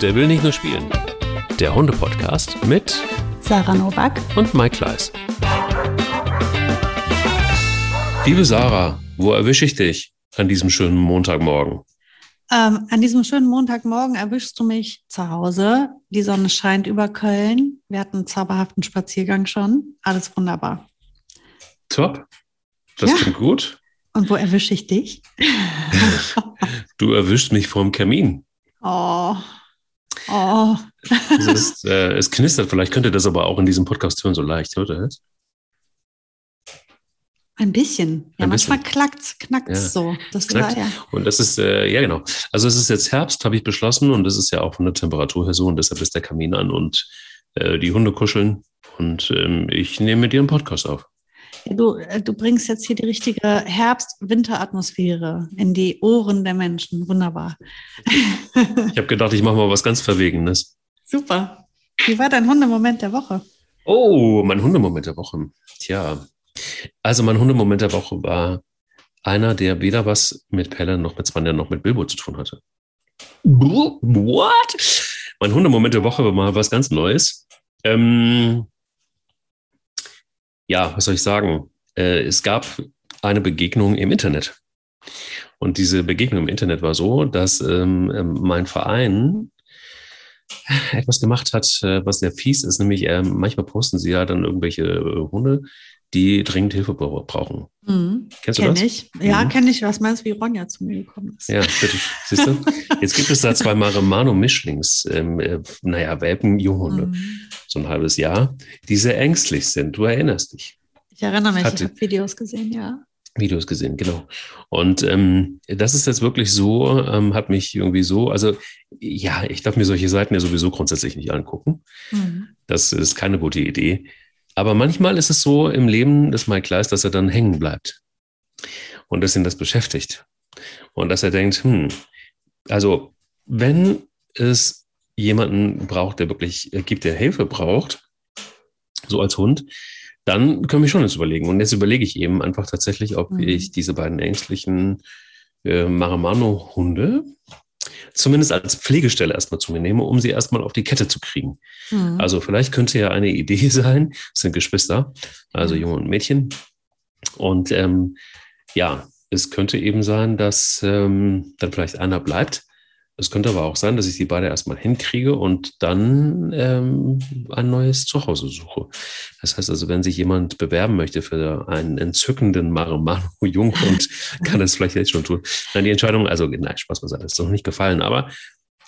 Der will nicht nur spielen. Der Hunde-Podcast mit Sarah Novak und Mike Kleiss. Liebe Sarah, wo erwische ich dich an diesem schönen Montagmorgen? Ähm, an diesem schönen Montagmorgen erwischst du mich zu Hause. Die Sonne scheint über Köln. Wir hatten einen zauberhaften Spaziergang schon. Alles wunderbar. Top. Das Ja. klingt gut. Und wo erwische ich dich? Du erwischst mich vorm Kamin. Oh. Oh. Es, ist, äh, es knistert, vielleicht könnt ihr das aber auch in diesem Podcast hören, so leicht. Hört ihr das? Ein bisschen. Ja, Ein manchmal bisschen. klackt's, knackt's Ja. so. Das Knackt. war ja. Und das ist, äh, ja genau. Also es ist jetzt Herbst, habe ich beschlossen, und das ist ja auch von der Temperatur her so, und deshalb ist der Kamin an und äh, die Hunde kuscheln. Und ähm, ich nehme mit dir einen Podcast auf. Du, äh, du bringst jetzt hier die richtige Herbst-Winter-Atmosphäre in die Ohren der Menschen. Wunderbar. Ich habe gedacht, ich mache mal was ganz Verwegenes. Super. Wie war dein Hundemoment der Woche? Oh, mein Hundemoment der Woche. Tja, also mein Hundemoment der Woche war einer, der weder was mit Pelle noch mit Spanier noch mit Bilbo zu tun hatte. What? Mein Hundemoment der Woche war mal was ganz Neues. Ähm, ja, was soll ich sagen? Äh, es gab eine Begegnung im Internet. Und diese Begegnung im Internet war so, dass ähm, ähm, mein Verein etwas gemacht hat, äh, was sehr fies ist, nämlich ähm, manchmal posten sie ja dann irgendwelche äh, Hunde, die dringend Hilfe bra- brauchen. Mhm. Kennst du Kenn das? ich. Ja, Mhm. kenne ich. Was meinst du, wie Ronja zu mir gekommen ist? Ja, bitte. Siehst du? Jetzt gibt es da zwei Maremano-Mischlings, ähm, äh, naja, Welpen, Junghunde, Mhm. So ein halbes Jahr, die sehr ängstlich sind. Du erinnerst dich. Ich erinnere mich, Hatte- ich habe Videos gesehen, ja. Videos gesehen, genau. Und ähm, das ist jetzt wirklich so, ähm, hat mich irgendwie so, also ja, ich darf mir solche Seiten ja sowieso grundsätzlich nicht angucken. Mhm. Das ist keine gute Idee. Aber manchmal ist es so im Leben des Mike Kleiss, dass er dann hängen bleibt. Und dass ihn das beschäftigt. Und dass er denkt, hm, also wenn es jemanden braucht, der wirklich äh, gibt, der Hilfe braucht, so als Hund, dann können wir schon jetzt überlegen. Und jetzt überlege ich eben einfach tatsächlich, ob Mhm. ich diese beiden ängstlichen äh, Maramano-Hunde zumindest als Pflegestelle erstmal zu mir nehme, um sie erstmal auf die Kette zu kriegen. Mhm. Also vielleicht könnte ja eine Idee sein, es sind Geschwister, also Mhm. Junge und Mädchen. Und ähm, ja, es könnte eben sein, dass ähm, dann vielleicht einer bleibt. Es könnte aber auch sein, dass ich die beide erstmal hinkriege und dann ähm, ein neues Zuhause suche. Das heißt also, wenn sich jemand bewerben möchte für einen entzückenden Maremano-Junghund, kann das vielleicht jetzt schon tun. Nein, die Entscheidung, also nein, Spaß beiseite, ist noch nicht gefallen, aber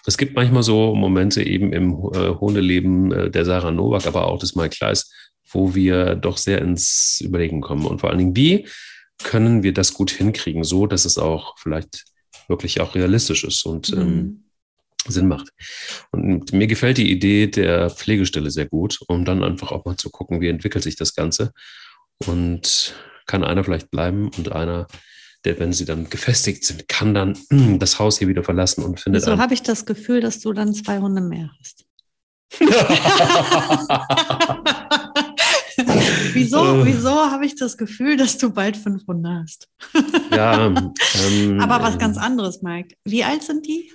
es gibt manchmal so Momente eben im äh, Hundeleben äh, der Sarah Novak, aber auch des Mike Kleiss, wo wir doch sehr ins Überlegen kommen. Und vor allen Dingen, wie können wir das gut hinkriegen, so dass es auch vielleicht wirklich auch realistisch ist und ähm, Mhm. Sinn macht. Und mir gefällt die Idee der Pflegestelle sehr gut, um dann einfach auch mal zu gucken, wie entwickelt sich das Ganze. Und kann einer vielleicht bleiben und einer, der, wenn sie dann gefestigt sind, kann dann mm, das Haus hier wieder verlassen und findet Wieso einen. habe ich das Gefühl, dass du dann zwei Hunde mehr hast? wieso Äh. wieso habe ich das Gefühl, dass du bald fünf Hunde hast? ja, ähm, Aber was ähm, ganz anderes, Mike. Wie alt sind die?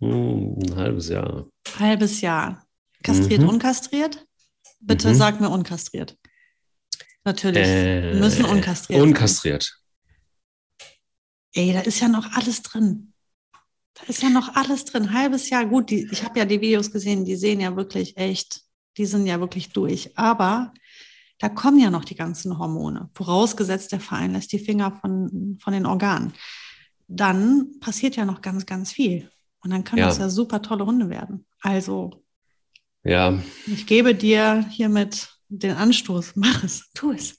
hm, Ein halbes Jahr. Halbes Jahr. Kastriert, Mhm. unkastriert? Bitte Mhm. sag mir unkastriert. Natürlich. Äh, müssen unkastriert Unkastriert. Ey, da ist ja noch alles drin. Da ist ja noch alles drin. Halbes Jahr. Gut, die, ich habe ja die Videos gesehen, die sehen ja wirklich echt, die sind ja wirklich durch. Aber da kommen ja noch die ganzen Hormone. Vorausgesetzt, der Verein lässt die Finger von, von den Organen. Dann passiert ja noch ganz, ganz viel. Und dann können Ja. das ja super tolle Hunde werden. Also, Ja, ich gebe dir hiermit den Anstoß. Mach es, tu es.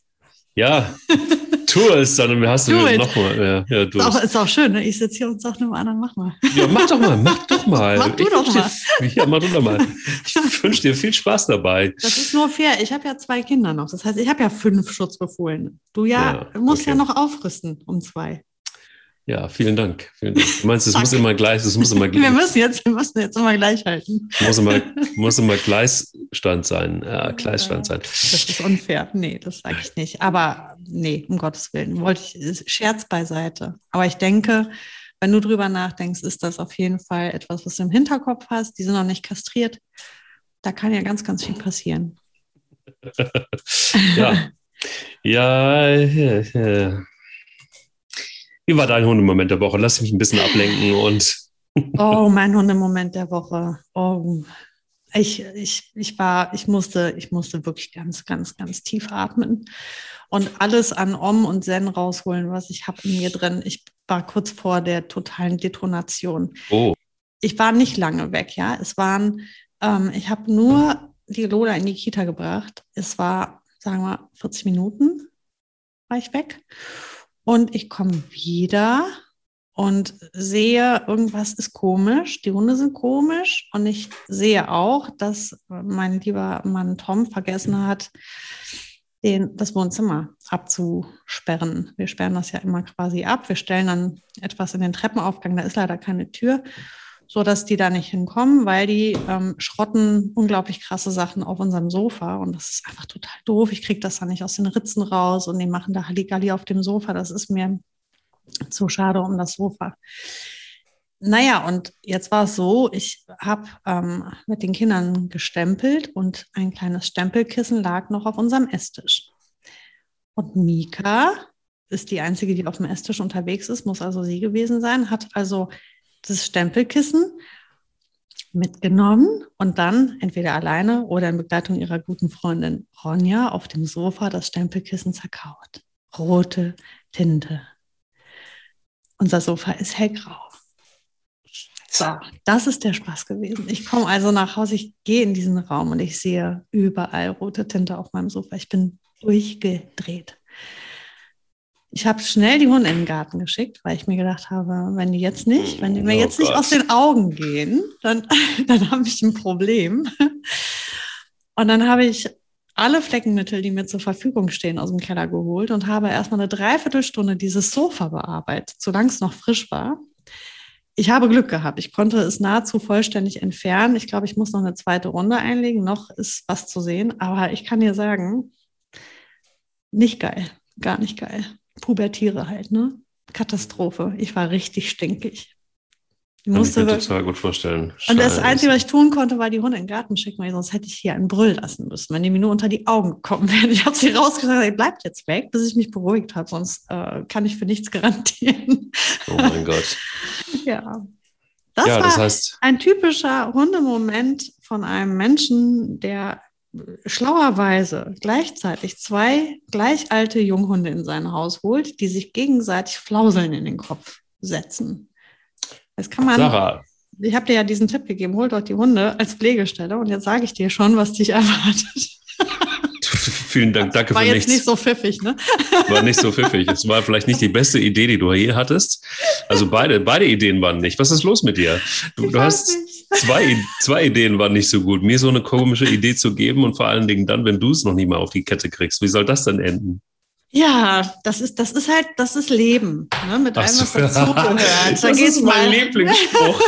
ja. tu es, dann hast du it. nochmal. Ja, ja, du Ist auch, ist auch schön, ne? Ich sitze hier und sage einem anderen, mach mal. Ja, mach doch mal, mach doch mal. Mach du Ich doch wünsch Dir, ja, mach du doch mal. Ich wünsche dir viel Spaß dabei. Das ist nur fair. Ich habe ja zwei Kinder noch. Das heißt, ich habe ja fünf Schutzbefohlene. Du ja, Ja, musst okay. ja noch aufrüsten um zwei. Ja, vielen Dank. Vielen Dank. Du meinst, es muss immer gleich, es muss immer, Wir muss müssen jetzt, wir müssen jetzt immer gleich halten. immer, muss immer Gleisstand sein. Ja, Gleisstand sein. Das ist unfair. Nee, das sage ich nicht. Aber nee, um Gottes Willen. Wollte ich, Scherz beiseite. Aber ich denke, wenn du drüber nachdenkst, ist das auf jeden Fall etwas, was du im Hinterkopf hast. Die sind noch nicht kastriert. Da kann ja ganz, ganz viel passieren. ja. ja, ja, ja. Wie war dein Hundemoment der Woche? Lass mich ein bisschen ablenken und. oh, mein Hundemoment der Woche. Oh, ich, ich, ich war, ich musste, ich musste wirklich ganz, ganz, ganz tief atmen und alles an Om und Zen rausholen, was ich habe in mir drin. Ich war kurz vor der totalen Detonation. Oh. Ich war nicht lange weg, ja. Es waren, ähm, ich habe nur die Lola in die Kita gebracht. Es war, sagen wir, 40 Minuten war ich weg. Und ich komme wieder und sehe, irgendwas ist komisch, die Hunde sind komisch und ich sehe auch, dass mein lieber Mann Tom vergessen hat, den, das Wohnzimmer abzusperren. Wir sperren das ja immer quasi ab. Wir stellen dann etwas in den Treppenaufgang, da ist leider keine Tür, so dass die da nicht hinkommen, weil die ähm, schrotten unglaublich krasse Sachen auf unserem Sofa und das ist einfach total doof. Ich kriege das dann nicht aus den Ritzen raus und die machen da Halligalli auf dem Sofa. Das ist mir zu schade um das Sofa. Naja, und jetzt war es so, ich habe ähm, mit den Kindern gestempelt und ein kleines Stempelkissen lag noch auf unserem Esstisch. Und Mika ist die Einzige, die auf dem Esstisch unterwegs ist, muss also sie gewesen sein, hat also das Stempelkissen mitgenommen und dann entweder alleine oder in Begleitung ihrer guten Freundin Ronja auf dem Sofa das Stempelkissen zerkaut. Rote Tinte unser Sofa ist hellgrau. So, das ist der Spaß gewesen. Ich komme also nach Hause, ich gehe in diesen Raum und ich sehe überall rote Tinte auf meinem Sofa. Ich bin durchgedreht. Ich habe schnell die Hunde in den Garten geschickt, weil ich mir gedacht habe, wenn die jetzt nicht, wenn die mir oh jetzt Gott. nicht aus den Augen gehen, dann, dann habe ich ein Problem. Und dann habe ich alle Fleckenmittel, die mir zur Verfügung stehen, aus dem Keller geholt und habe erstmal eine Dreiviertelstunde dieses Sofa bearbeitet, solange es noch frisch war. Ich habe Glück gehabt. Ich konnte es nahezu vollständig entfernen. Ich glaube, ich muss noch eine zweite Runde einlegen. Noch ist was zu sehen. Aber ich kann dir sagen, nicht geil. Gar nicht geil. Pubertiere halt, ne? Katastrophe. Ich war richtig stinkig. Ich musste Kann ich mir total gut vorstellen. Scheiße. Und das Einzige, was ich tun konnte, war die Hunde in den Garten schicken, weil sonst hätte ich hier einen Brüll lassen müssen, wenn die mir nur unter die Augen gekommen wären. Ich habe sie rausgesagt, ihr bleibt jetzt weg, bis ich mich beruhigt habe, sonst äh, kann ich für nichts garantieren. Oh mein Gott. ja. Das ja, war das heißt, ein typischer Hundemoment von einem Menschen, der schlauerweise gleichzeitig zwei gleich alte Junghunde in sein Haus holt, die sich gegenseitig Flauseln in den Kopf setzen. Das kann man. Sarah. Ich habe dir ja diesen Tipp gegeben, hol doch die Hunde als Pflegestelle und jetzt sage ich dir schon, was dich erwartet. Vielen Dank, danke war für nichts. War jetzt nicht so pfiffig, ne? War nicht so pfiffig. Es war vielleicht nicht die beste Idee, die du je hattest. Also beide, beide Ideen waren nicht. Was ist los mit dir? Du, du hast zwei, zwei Ideen waren nicht so gut. Mir so eine komische Idee zu geben und vor allen Dingen dann, wenn du es noch nicht mal auf die Kette kriegst. Wie soll das denn enden? Ja, das ist, das ist halt, das ist Leben, ne? mit allem, was dazugehört. das ist mein Lieblingsspruch.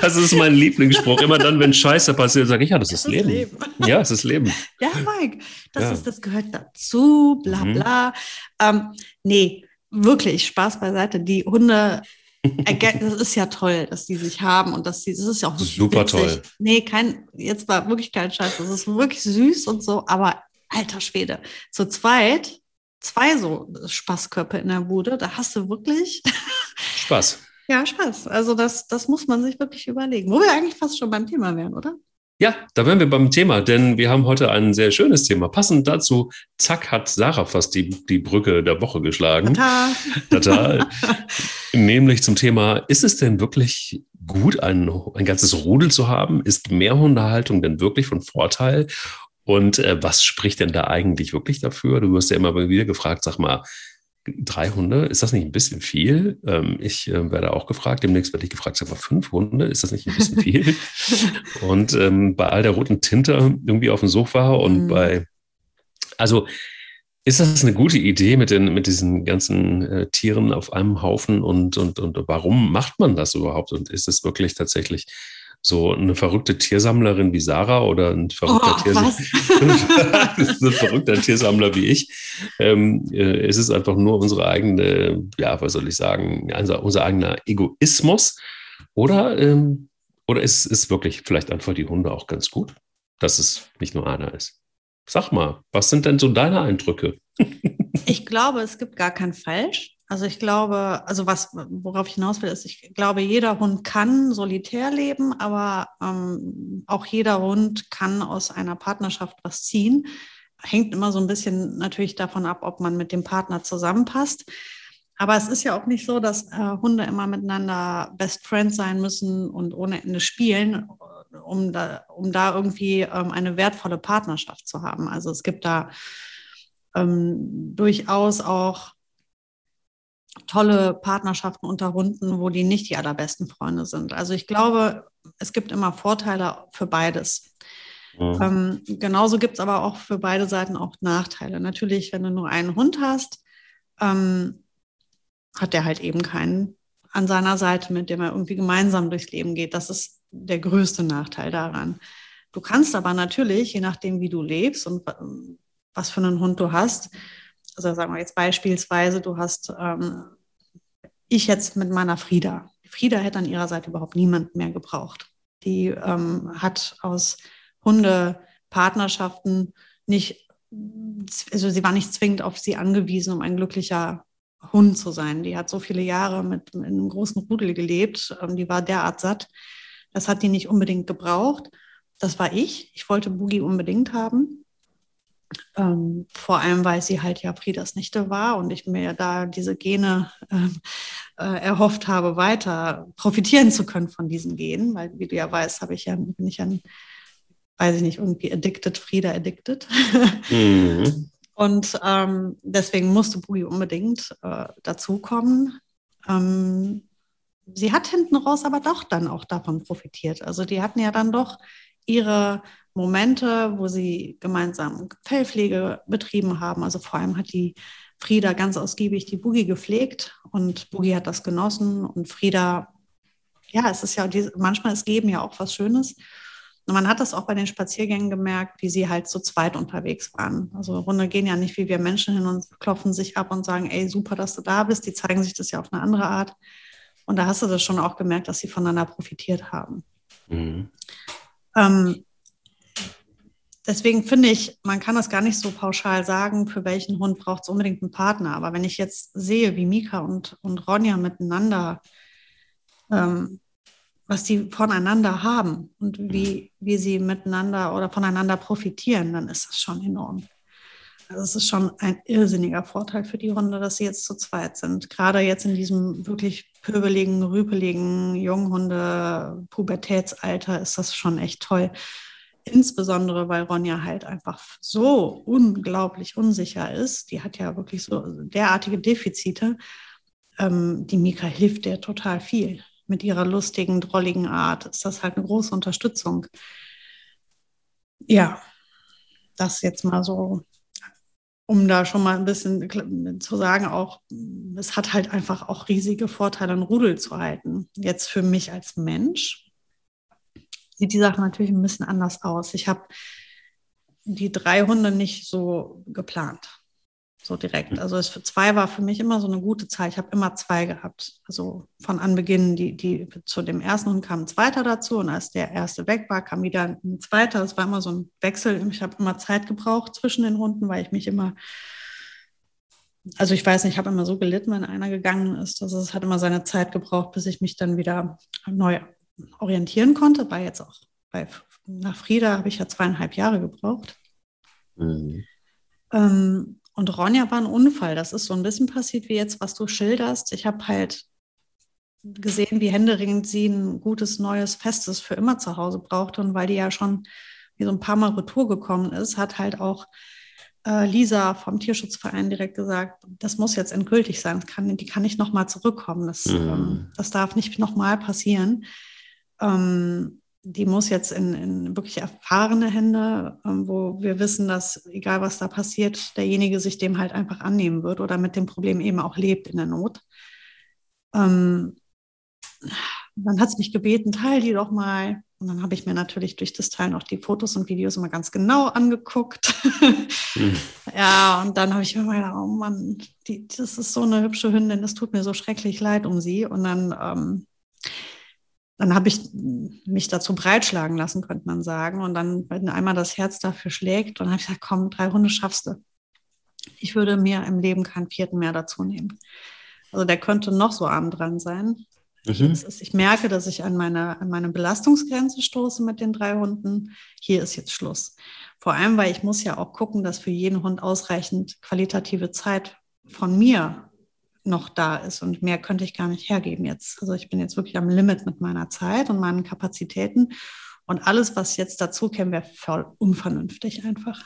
Das ist mein Lieblingsspruch. Immer dann, wenn Scheiße passiert, sage ich, ja, das, das ist, Leben. Leben. Ja, es ist Leben. Ja, Mike, das, ja. ist, das gehört dazu, bla mhm. bla. Mhm. Ähm, nee, wirklich, Spaß beiseite. Die Hunde, das ist ja toll, dass die sich haben und dass die, das ist ja auch super witzig. toll. Nee, kein, jetzt war wirklich kein Scheiß. Das ist wirklich süß und so, aber alter Schwede, zu zweit zwei so Spaßkörper in der Bude. Da hast du wirklich Spaß. ja, Spaß. Also das, das muss man sich wirklich überlegen. Wo wir eigentlich fast schon beim Thema wären, oder? Ja, da wären wir beim Thema, denn wir haben heute ein sehr schönes Thema. Passend dazu, zack, hat Sarah fast die, die Brücke der Woche geschlagen. Tata. Tata. Nämlich zum Thema, ist es denn wirklich gut, ein, ein ganzes Rudel zu haben? Ist Mehrhundehaltung denn wirklich von Vorteil? Und äh, was spricht denn da eigentlich wirklich dafür? Du wirst ja immer wieder gefragt, sag mal, drei Hunde, ist das nicht ein bisschen viel? Ähm, ich äh, werde auch gefragt, demnächst werde ich gefragt, sag mal, fünf Hunde, ist das nicht ein bisschen viel? und ähm, bei all der roten Tinte irgendwie auf dem Sofa und mhm. bei, also ist das eine gute Idee mit, den, mit diesen ganzen äh, Tieren auf einem Haufen und, und, und warum macht man das überhaupt? Und ist es wirklich tatsächlich so eine verrückte Tiersammlerin wie Sarah oder ein verrückter, oh, Tiersammler, ein verrückter Tiersammler wie ich. Ähm, äh, es ist einfach nur unsere eigene, ja, was soll ich sagen, unser, unser eigener Egoismus. Oder, ähm, oder ist es wirklich vielleicht einfach die Hunde auch ganz gut, dass es nicht nur einer ist? Sag mal, was sind denn so deine Eindrücke? ich glaube, es gibt gar kein Falsch. Also ich glaube, also was, worauf ich hinaus will, ist, ich glaube, jeder Hund kann solitär leben, aber ähm, auch jeder Hund kann aus einer Partnerschaft was ziehen. Hängt immer so ein bisschen natürlich davon ab, ob man mit dem Partner zusammenpasst. Aber es ist ja auch nicht so, dass äh, Hunde immer miteinander Best Friends sein müssen und ohne Ende spielen, um da, um da irgendwie ähm, eine wertvolle Partnerschaft zu haben. Also es gibt da ähm, durchaus auch tolle Partnerschaften unter Hunden, wo die nicht die allerbesten Freunde sind. Also ich glaube, es gibt immer Vorteile für beides. Mhm. Ähm, genauso gibt es aber auch für beide Seiten auch Nachteile. Natürlich, wenn du nur einen Hund hast, ähm, hat der halt eben keinen an seiner Seite, mit dem er irgendwie gemeinsam durchs Leben geht. Das ist der größte Nachteil daran. Du kannst aber natürlich, je nachdem, wie du lebst und was für einen Hund du hast, also sagen wir jetzt beispielsweise, du hast ähm, ich jetzt mit meiner Frieda. Frieda hätte an ihrer Seite überhaupt niemand mehr gebraucht. Die ähm, hat aus Hundepartnerschaften nicht, also sie war nicht zwingend auf sie angewiesen, um ein glücklicher Hund zu sein. Die hat so viele Jahre mit, mit einem großen Rudel gelebt. Ähm, die war derart satt. Das hat die nicht unbedingt gebraucht. Das war ich. Ich wollte Boogie unbedingt haben. Ähm, vor allem, weil sie halt ja Friedas Nichte war und ich mir da diese Gene ähm, äh, erhofft habe, weiter profitieren zu können von diesen Genen, weil wie du ja weißt, habe ich ja, bin ich ja, weiß ich nicht, irgendwie addicted, Frieda addicted. Mhm. Und ähm, deswegen musste Bui unbedingt äh, dazukommen. Ähm, sie hat hinten raus aber doch dann auch davon profitiert. Also die hatten ja dann doch ihre Momente, wo sie gemeinsam Fellpflege betrieben haben. Also vor allem hat die Frieda ganz ausgiebig die Boogie gepflegt und Boogie hat das genossen und Frieda, ja, es ist ja manchmal ist Geben ja auch was Schönes. Und man hat das auch bei den Spaziergängen gemerkt, wie sie halt zu zweit unterwegs waren. Also Runde gehen ja nicht wie wir Menschen hin und klopfen sich ab und sagen, ey, super, dass du da bist. Die zeigen sich das ja auf eine andere Art. Und da hast du das schon auch gemerkt, dass sie voneinander profitiert haben. Mhm. Ähm, deswegen finde ich, man kann das gar nicht so pauschal sagen, für welchen Hund braucht es unbedingt einen Partner. Aber wenn ich jetzt sehe, wie Mika und, und Ronja miteinander, ähm, was die voneinander haben und wie, wie sie miteinander oder voneinander profitieren, dann ist das schon enorm. Also es ist schon ein irrsinniger Vorteil für die Hunde, dass sie jetzt zu zweit sind. Gerade jetzt in diesem wirklich pöbeligen, rüpeligen Junghunde-Pubertätsalter ist das schon echt toll. Insbesondere, weil Ronja halt einfach so unglaublich unsicher ist. Die hat ja wirklich so derartige Defizite. Ähm, die Mika hilft dir total viel. Mit ihrer lustigen, drolligen Art ist das halt eine große Unterstützung. Ja, das jetzt mal so, um da schon mal ein bisschen zu sagen, auch, es hat halt einfach auch riesige Vorteile, einen Rudel zu halten. Jetzt für mich als Mensch sieht die Sache natürlich ein bisschen anders aus. Ich habe die drei Hunde nicht so geplant, so direkt. Hm. Also es für zwei war für mich immer so eine gute Zeit. Ich habe immer zwei gehabt. Also von Anbeginn, die, die zu dem ersten Hund kam ein zweiter dazu und als der erste weg war, kam wieder ein zweiter. Es war immer so ein Wechsel. Ich habe immer Zeit gebraucht zwischen den Hunden, weil ich mich immer also ich weiß nicht, ich habe immer so gelitten, wenn einer gegangen ist. Also es hat immer seine Zeit gebraucht, bis ich mich dann wieder neu orientieren konnte, war jetzt auch bei, nach Frieda habe ich ja zweieinhalb Jahre gebraucht. Mhm. Ähm, und Ronja war ein Unfall. Das ist so ein bisschen passiert wie jetzt, was du schilderst. Ich habe halt gesehen, wie händeringend sie ein gutes, neues, festes für immer zu Hause brauchte. Und weil die ja schon wie so ein paar Mal Retour gekommen ist, hat halt auch äh, Lisa vom Tierschutzverein direkt gesagt, das muss jetzt endgültig sein. Kann, die kann nicht nochmal zurückkommen. Das, mhm. ähm, das darf nicht nochmal passieren. Ähm, die muss jetzt in, in wirklich erfahrene Hände, ähm, wo wir wissen, dass egal was da passiert, derjenige sich dem halt einfach annehmen wird oder mit dem Problem eben auch lebt in der Not. Ähm, dann hat es mich gebeten, teil die doch mal. Und dann habe ich mir natürlich durch das Teilen auch die Fotos und Videos immer ganz genau angeguckt. Mhm. Ja, und dann habe ich mir gedacht, oh Mann, die, das ist so eine hübsche Hündin, das tut mir so schrecklich leid um sie. Und dann, ähm, dann habe ich mich dazu breitschlagen lassen, könnte man sagen. Und dann, wenn einmal das Herz dafür schlägt, dann habe ich gesagt, komm, drei Hunde schaffst du. Ich würde mir im Leben keinen vierten mehr dazu nehmen. Also der könnte noch so arm dran sein. Mhm. Ist, ich merke, dass ich an meine, an meine Belastungsgrenze stoße mit den drei Hunden. Hier ist jetzt Schluss. Vor allem, weil ich muss ja auch gucken, dass für jeden Hund ausreichend qualitative Zeit von mir noch da ist. Und mehr könnte ich gar nicht hergeben jetzt. Also ich bin jetzt wirklich am Limit mit meiner Zeit und meinen Kapazitäten. Und alles, was jetzt dazu käme, wäre voll unvernünftig einfach.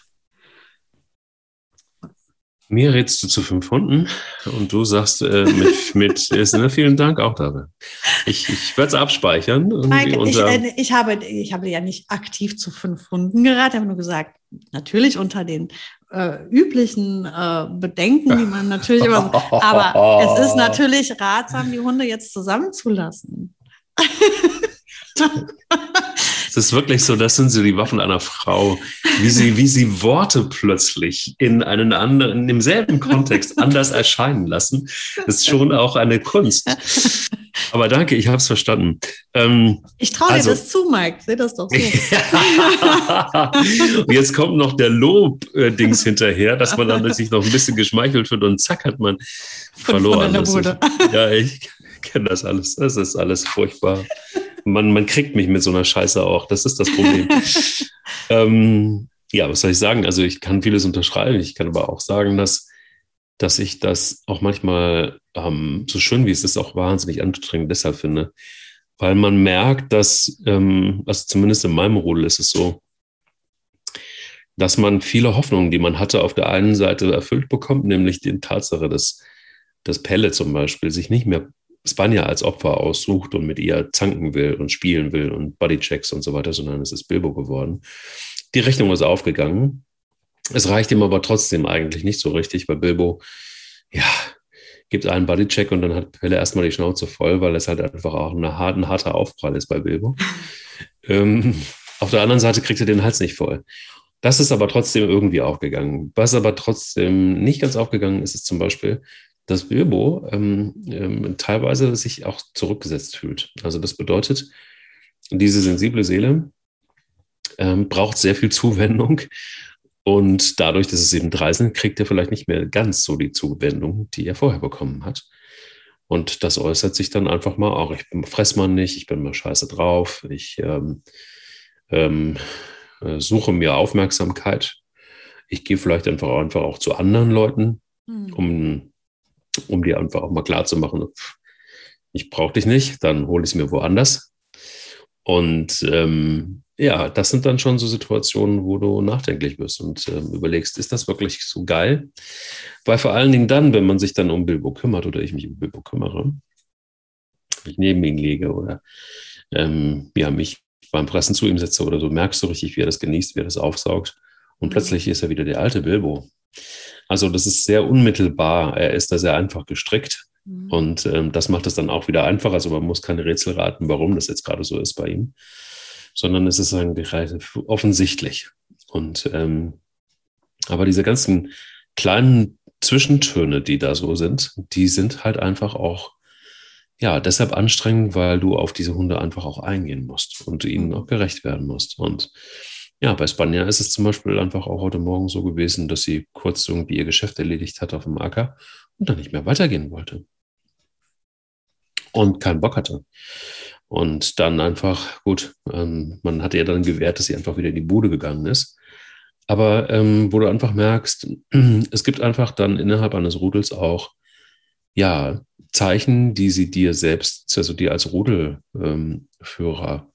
Mir rätst du zu fünf Hunden und du sagst äh, mit, mit ist, ne, vielen Dank auch dabei. Ich, ich werde es abspeichern. Mike, ich, äh, ich, habe, ich habe ja nicht aktiv zu fünf Hunden geraten, ich habe nur gesagt, natürlich unter den äh, üblichen äh, Bedenken, die man natürlich immer, aber es ist natürlich ratsam, die Hunde jetzt zusammenzulassen. Es ist wirklich so, das sind so die Waffen einer Frau, wie sie, wie sie Worte plötzlich in einen anderen, in demselben Kontext anders erscheinen lassen. Das ist schon auch eine Kunst. Aber danke, ich habe es verstanden. Ähm, ich traue also, dir das zu, Mike. Seh das doch so. und jetzt kommt noch der Lob-Dings hinterher, dass man dann sich noch ein bisschen geschmeichelt wird und zack hat man verloren. ja, ich kenne das alles. Das ist alles furchtbar man, man kriegt mich mit so einer Scheiße auch. Das ist das Problem. ähm, ja, was soll ich sagen? Also ich kann vieles unterschreiben. Ich kann aber auch sagen, dass, dass ich das auch manchmal, ähm, so schön wie es ist, auch wahnsinnig anstrengend deshalb finde. Weil man merkt, dass, ähm, also zumindest in meinem Rudel ist es so, dass man viele Hoffnungen, die man hatte, auf der einen Seite erfüllt bekommt, nämlich die Tatsache, dass das Pelle zum Beispiel sich nicht mehr Spanja als Opfer aussucht und mit ihr zanken will und spielen will und Bodychecks und so weiter, sondern es ist Bilbo geworden. Die Rechnung ist aufgegangen. Es reicht ihm aber trotzdem eigentlich nicht so richtig, weil Bilbo, ja, gibt einen Bodycheck und dann hat Pelle erstmal die Schnauze voll, weil es halt einfach auch ein harter Aufprall ist bei Bilbo. ähm, auf der anderen Seite kriegt er den Hals nicht voll. Das ist aber trotzdem irgendwie aufgegangen. Was aber trotzdem nicht ganz aufgegangen ist, ist zum Beispiel, dass Bilbo ähm, ähm, teilweise sich auch zurückgesetzt fühlt. Also das bedeutet, diese sensible Seele ähm, braucht sehr viel Zuwendung und dadurch, dass es eben drei sind, kriegt er vielleicht nicht mehr ganz so die Zuwendung, die er vorher bekommen hat. Und das äußert sich dann einfach mal auch, ich fress mal nicht, ich bin mal scheiße drauf, ich ähm, ähm, äh, suche mir Aufmerksamkeit. Ich gehe vielleicht einfach, einfach auch zu anderen Leuten, hm. um um dir einfach auch mal klar zu machen, ich brauche dich nicht, dann hole ich es mir woanders. Und ähm, ja, das sind dann schon so Situationen, wo du nachdenklich wirst und ähm, überlegst, ist das wirklich so geil? Weil vor allen Dingen dann, wenn man sich dann um Bilbo kümmert oder ich mich um Bilbo kümmere, ich neben ihn lege oder ähm, ja, mich beim Pressen zu ihm setze oder so, merkst du richtig, wie er das genießt, wie er das aufsaugt. Und plötzlich ist er wieder der alte Bilbo. Also das ist sehr unmittelbar. Er ist da sehr einfach gestrickt. Mhm. Und ähm, das macht es dann auch wieder einfacher. Also man muss keine Rätsel raten, warum das jetzt gerade so ist bei ihm, sondern es ist eigentlich offensichtlich. Und ähm, aber diese ganzen kleinen Zwischentöne, die da so sind, die sind halt einfach auch ja deshalb anstrengend, weil du auf diese Hunde einfach auch eingehen musst und ihnen mhm. auch gerecht werden musst. Und ja, bei Spanja ist es zum Beispiel einfach auch heute Morgen so gewesen, dass sie kurz irgendwie ihr Geschäft erledigt hat auf dem Acker und dann nicht mehr weitergehen wollte. Und keinen Bock hatte. Und dann einfach, gut, ähm, man hatte ihr dann gewährt, dass sie einfach wieder in die Bude gegangen ist. Aber ähm, wo du einfach merkst, es gibt einfach dann innerhalb eines Rudels auch, ja, Zeichen, die sie dir selbst, also dir als Rudelführer ähm,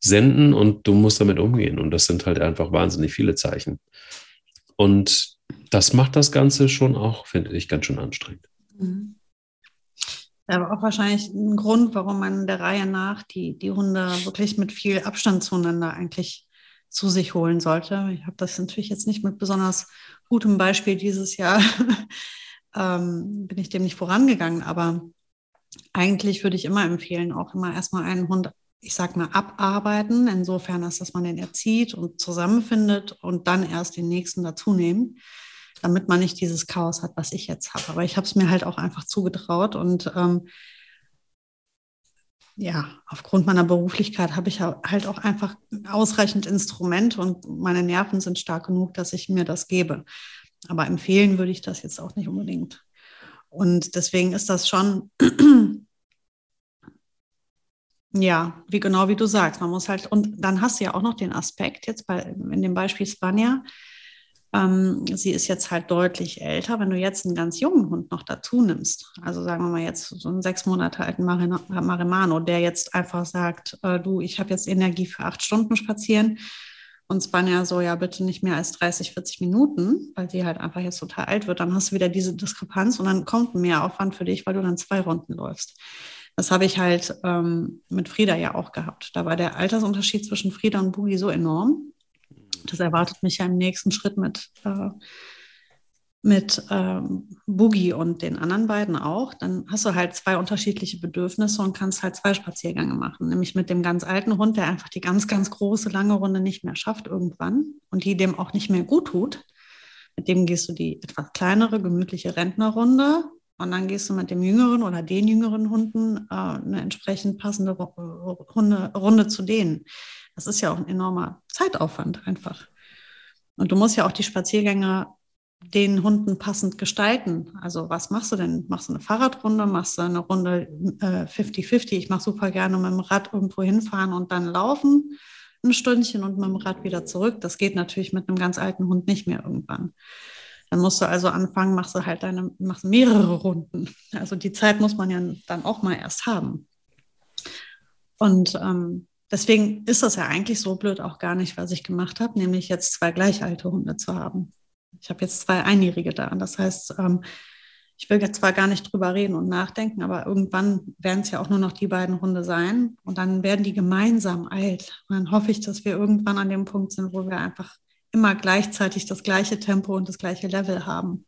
senden und du musst damit umgehen. Und das sind halt einfach wahnsinnig viele Zeichen. Und das macht das Ganze schon auch, finde ich, ganz schön anstrengend. Mhm. Aber auch wahrscheinlich ein Grund, warum man der Reihe nach die, die Hunde wirklich mit viel Abstand zueinander eigentlich zu sich holen sollte. Ich habe das natürlich jetzt nicht mit besonders gutem Beispiel dieses Jahr, ähm, bin ich dem nicht vorangegangen, aber eigentlich würde ich immer empfehlen, auch immer erstmal einen Hund, ich sag mal, abarbeiten, insofern, als dass man den erzieht und zusammenfindet und dann erst den nächsten dazu nehmen, damit man nicht dieses Chaos hat, was ich jetzt habe. Aber ich habe es mir halt auch einfach zugetraut und ähm, ja, aufgrund meiner Beruflichkeit habe ich halt auch einfach ausreichend Instrumente und meine Nerven sind stark genug, dass ich mir das gebe. Aber empfehlen würde ich das jetzt auch nicht unbedingt. Und deswegen ist das schon, ja, wie genau wie du sagst, man muss halt, und dann hast du ja auch noch den Aspekt jetzt bei, in dem Beispiel Spanier, ähm, sie ist jetzt halt deutlich älter. Wenn du jetzt einen ganz jungen Hund noch dazu nimmst, also sagen wir mal jetzt so einen sechs Monate alten Marimano, der jetzt einfach sagt, äh, du, ich habe jetzt Energie für acht Stunden spazieren und Spanier so, ja, bitte nicht mehr als 30, 40 Minuten, weil sie halt einfach jetzt total alt wird, dann hast du wieder diese Diskrepanz und dann kommt mehr Aufwand für dich, weil du dann zwei Runden läufst. Das habe ich halt ähm, mit Frieda ja auch gehabt. Da war der Altersunterschied zwischen Frieda und Boogie so enorm, das erwartet mich ja im nächsten Schritt mit, äh, mit ähm, Boogie und den anderen beiden auch. Dann hast du halt zwei unterschiedliche Bedürfnisse und kannst halt zwei Spaziergänge machen. Nämlich mit dem ganz alten Hund, der einfach die ganz, ganz große, lange Runde nicht mehr schafft irgendwann und die dem auch nicht mehr gut tut. Mit dem gehst du die etwas kleinere, gemütliche Rentnerrunde und dann gehst du mit dem jüngeren oder den jüngeren Hunden äh, eine entsprechend passende Runde, Runde zu denen. Das ist ja auch ein enormer Zeitaufwand einfach. Und du musst ja auch die Spaziergänge den Hunden passend gestalten. Also was machst du denn? Machst du eine Fahrradrunde? Machst du eine Runde 50-50? Äh, ich mache super gerne mit dem Rad irgendwo hinfahren und dann laufen ein Stündchen und mit dem Rad wieder zurück. Das geht natürlich mit einem ganz alten Hund nicht mehr irgendwann. Dann musst du also anfangen, machst du halt deine, machst mehrere Runden. Also die Zeit muss man ja dann auch mal erst haben. Und ähm, Deswegen ist das ja eigentlich so blöd auch gar nicht, was ich gemacht habe, nämlich jetzt zwei gleich alte Hunde zu haben. Ich habe jetzt zwei Einjährige da. Das heißt, ähm, ich will jetzt zwar gar nicht drüber reden und nachdenken, aber irgendwann werden es ja auch nur noch die beiden Hunde sein und dann werden die gemeinsam alt. Und dann hoffe ich, dass wir irgendwann an dem Punkt sind, wo wir einfach immer gleichzeitig das gleiche Tempo und das gleiche Level haben.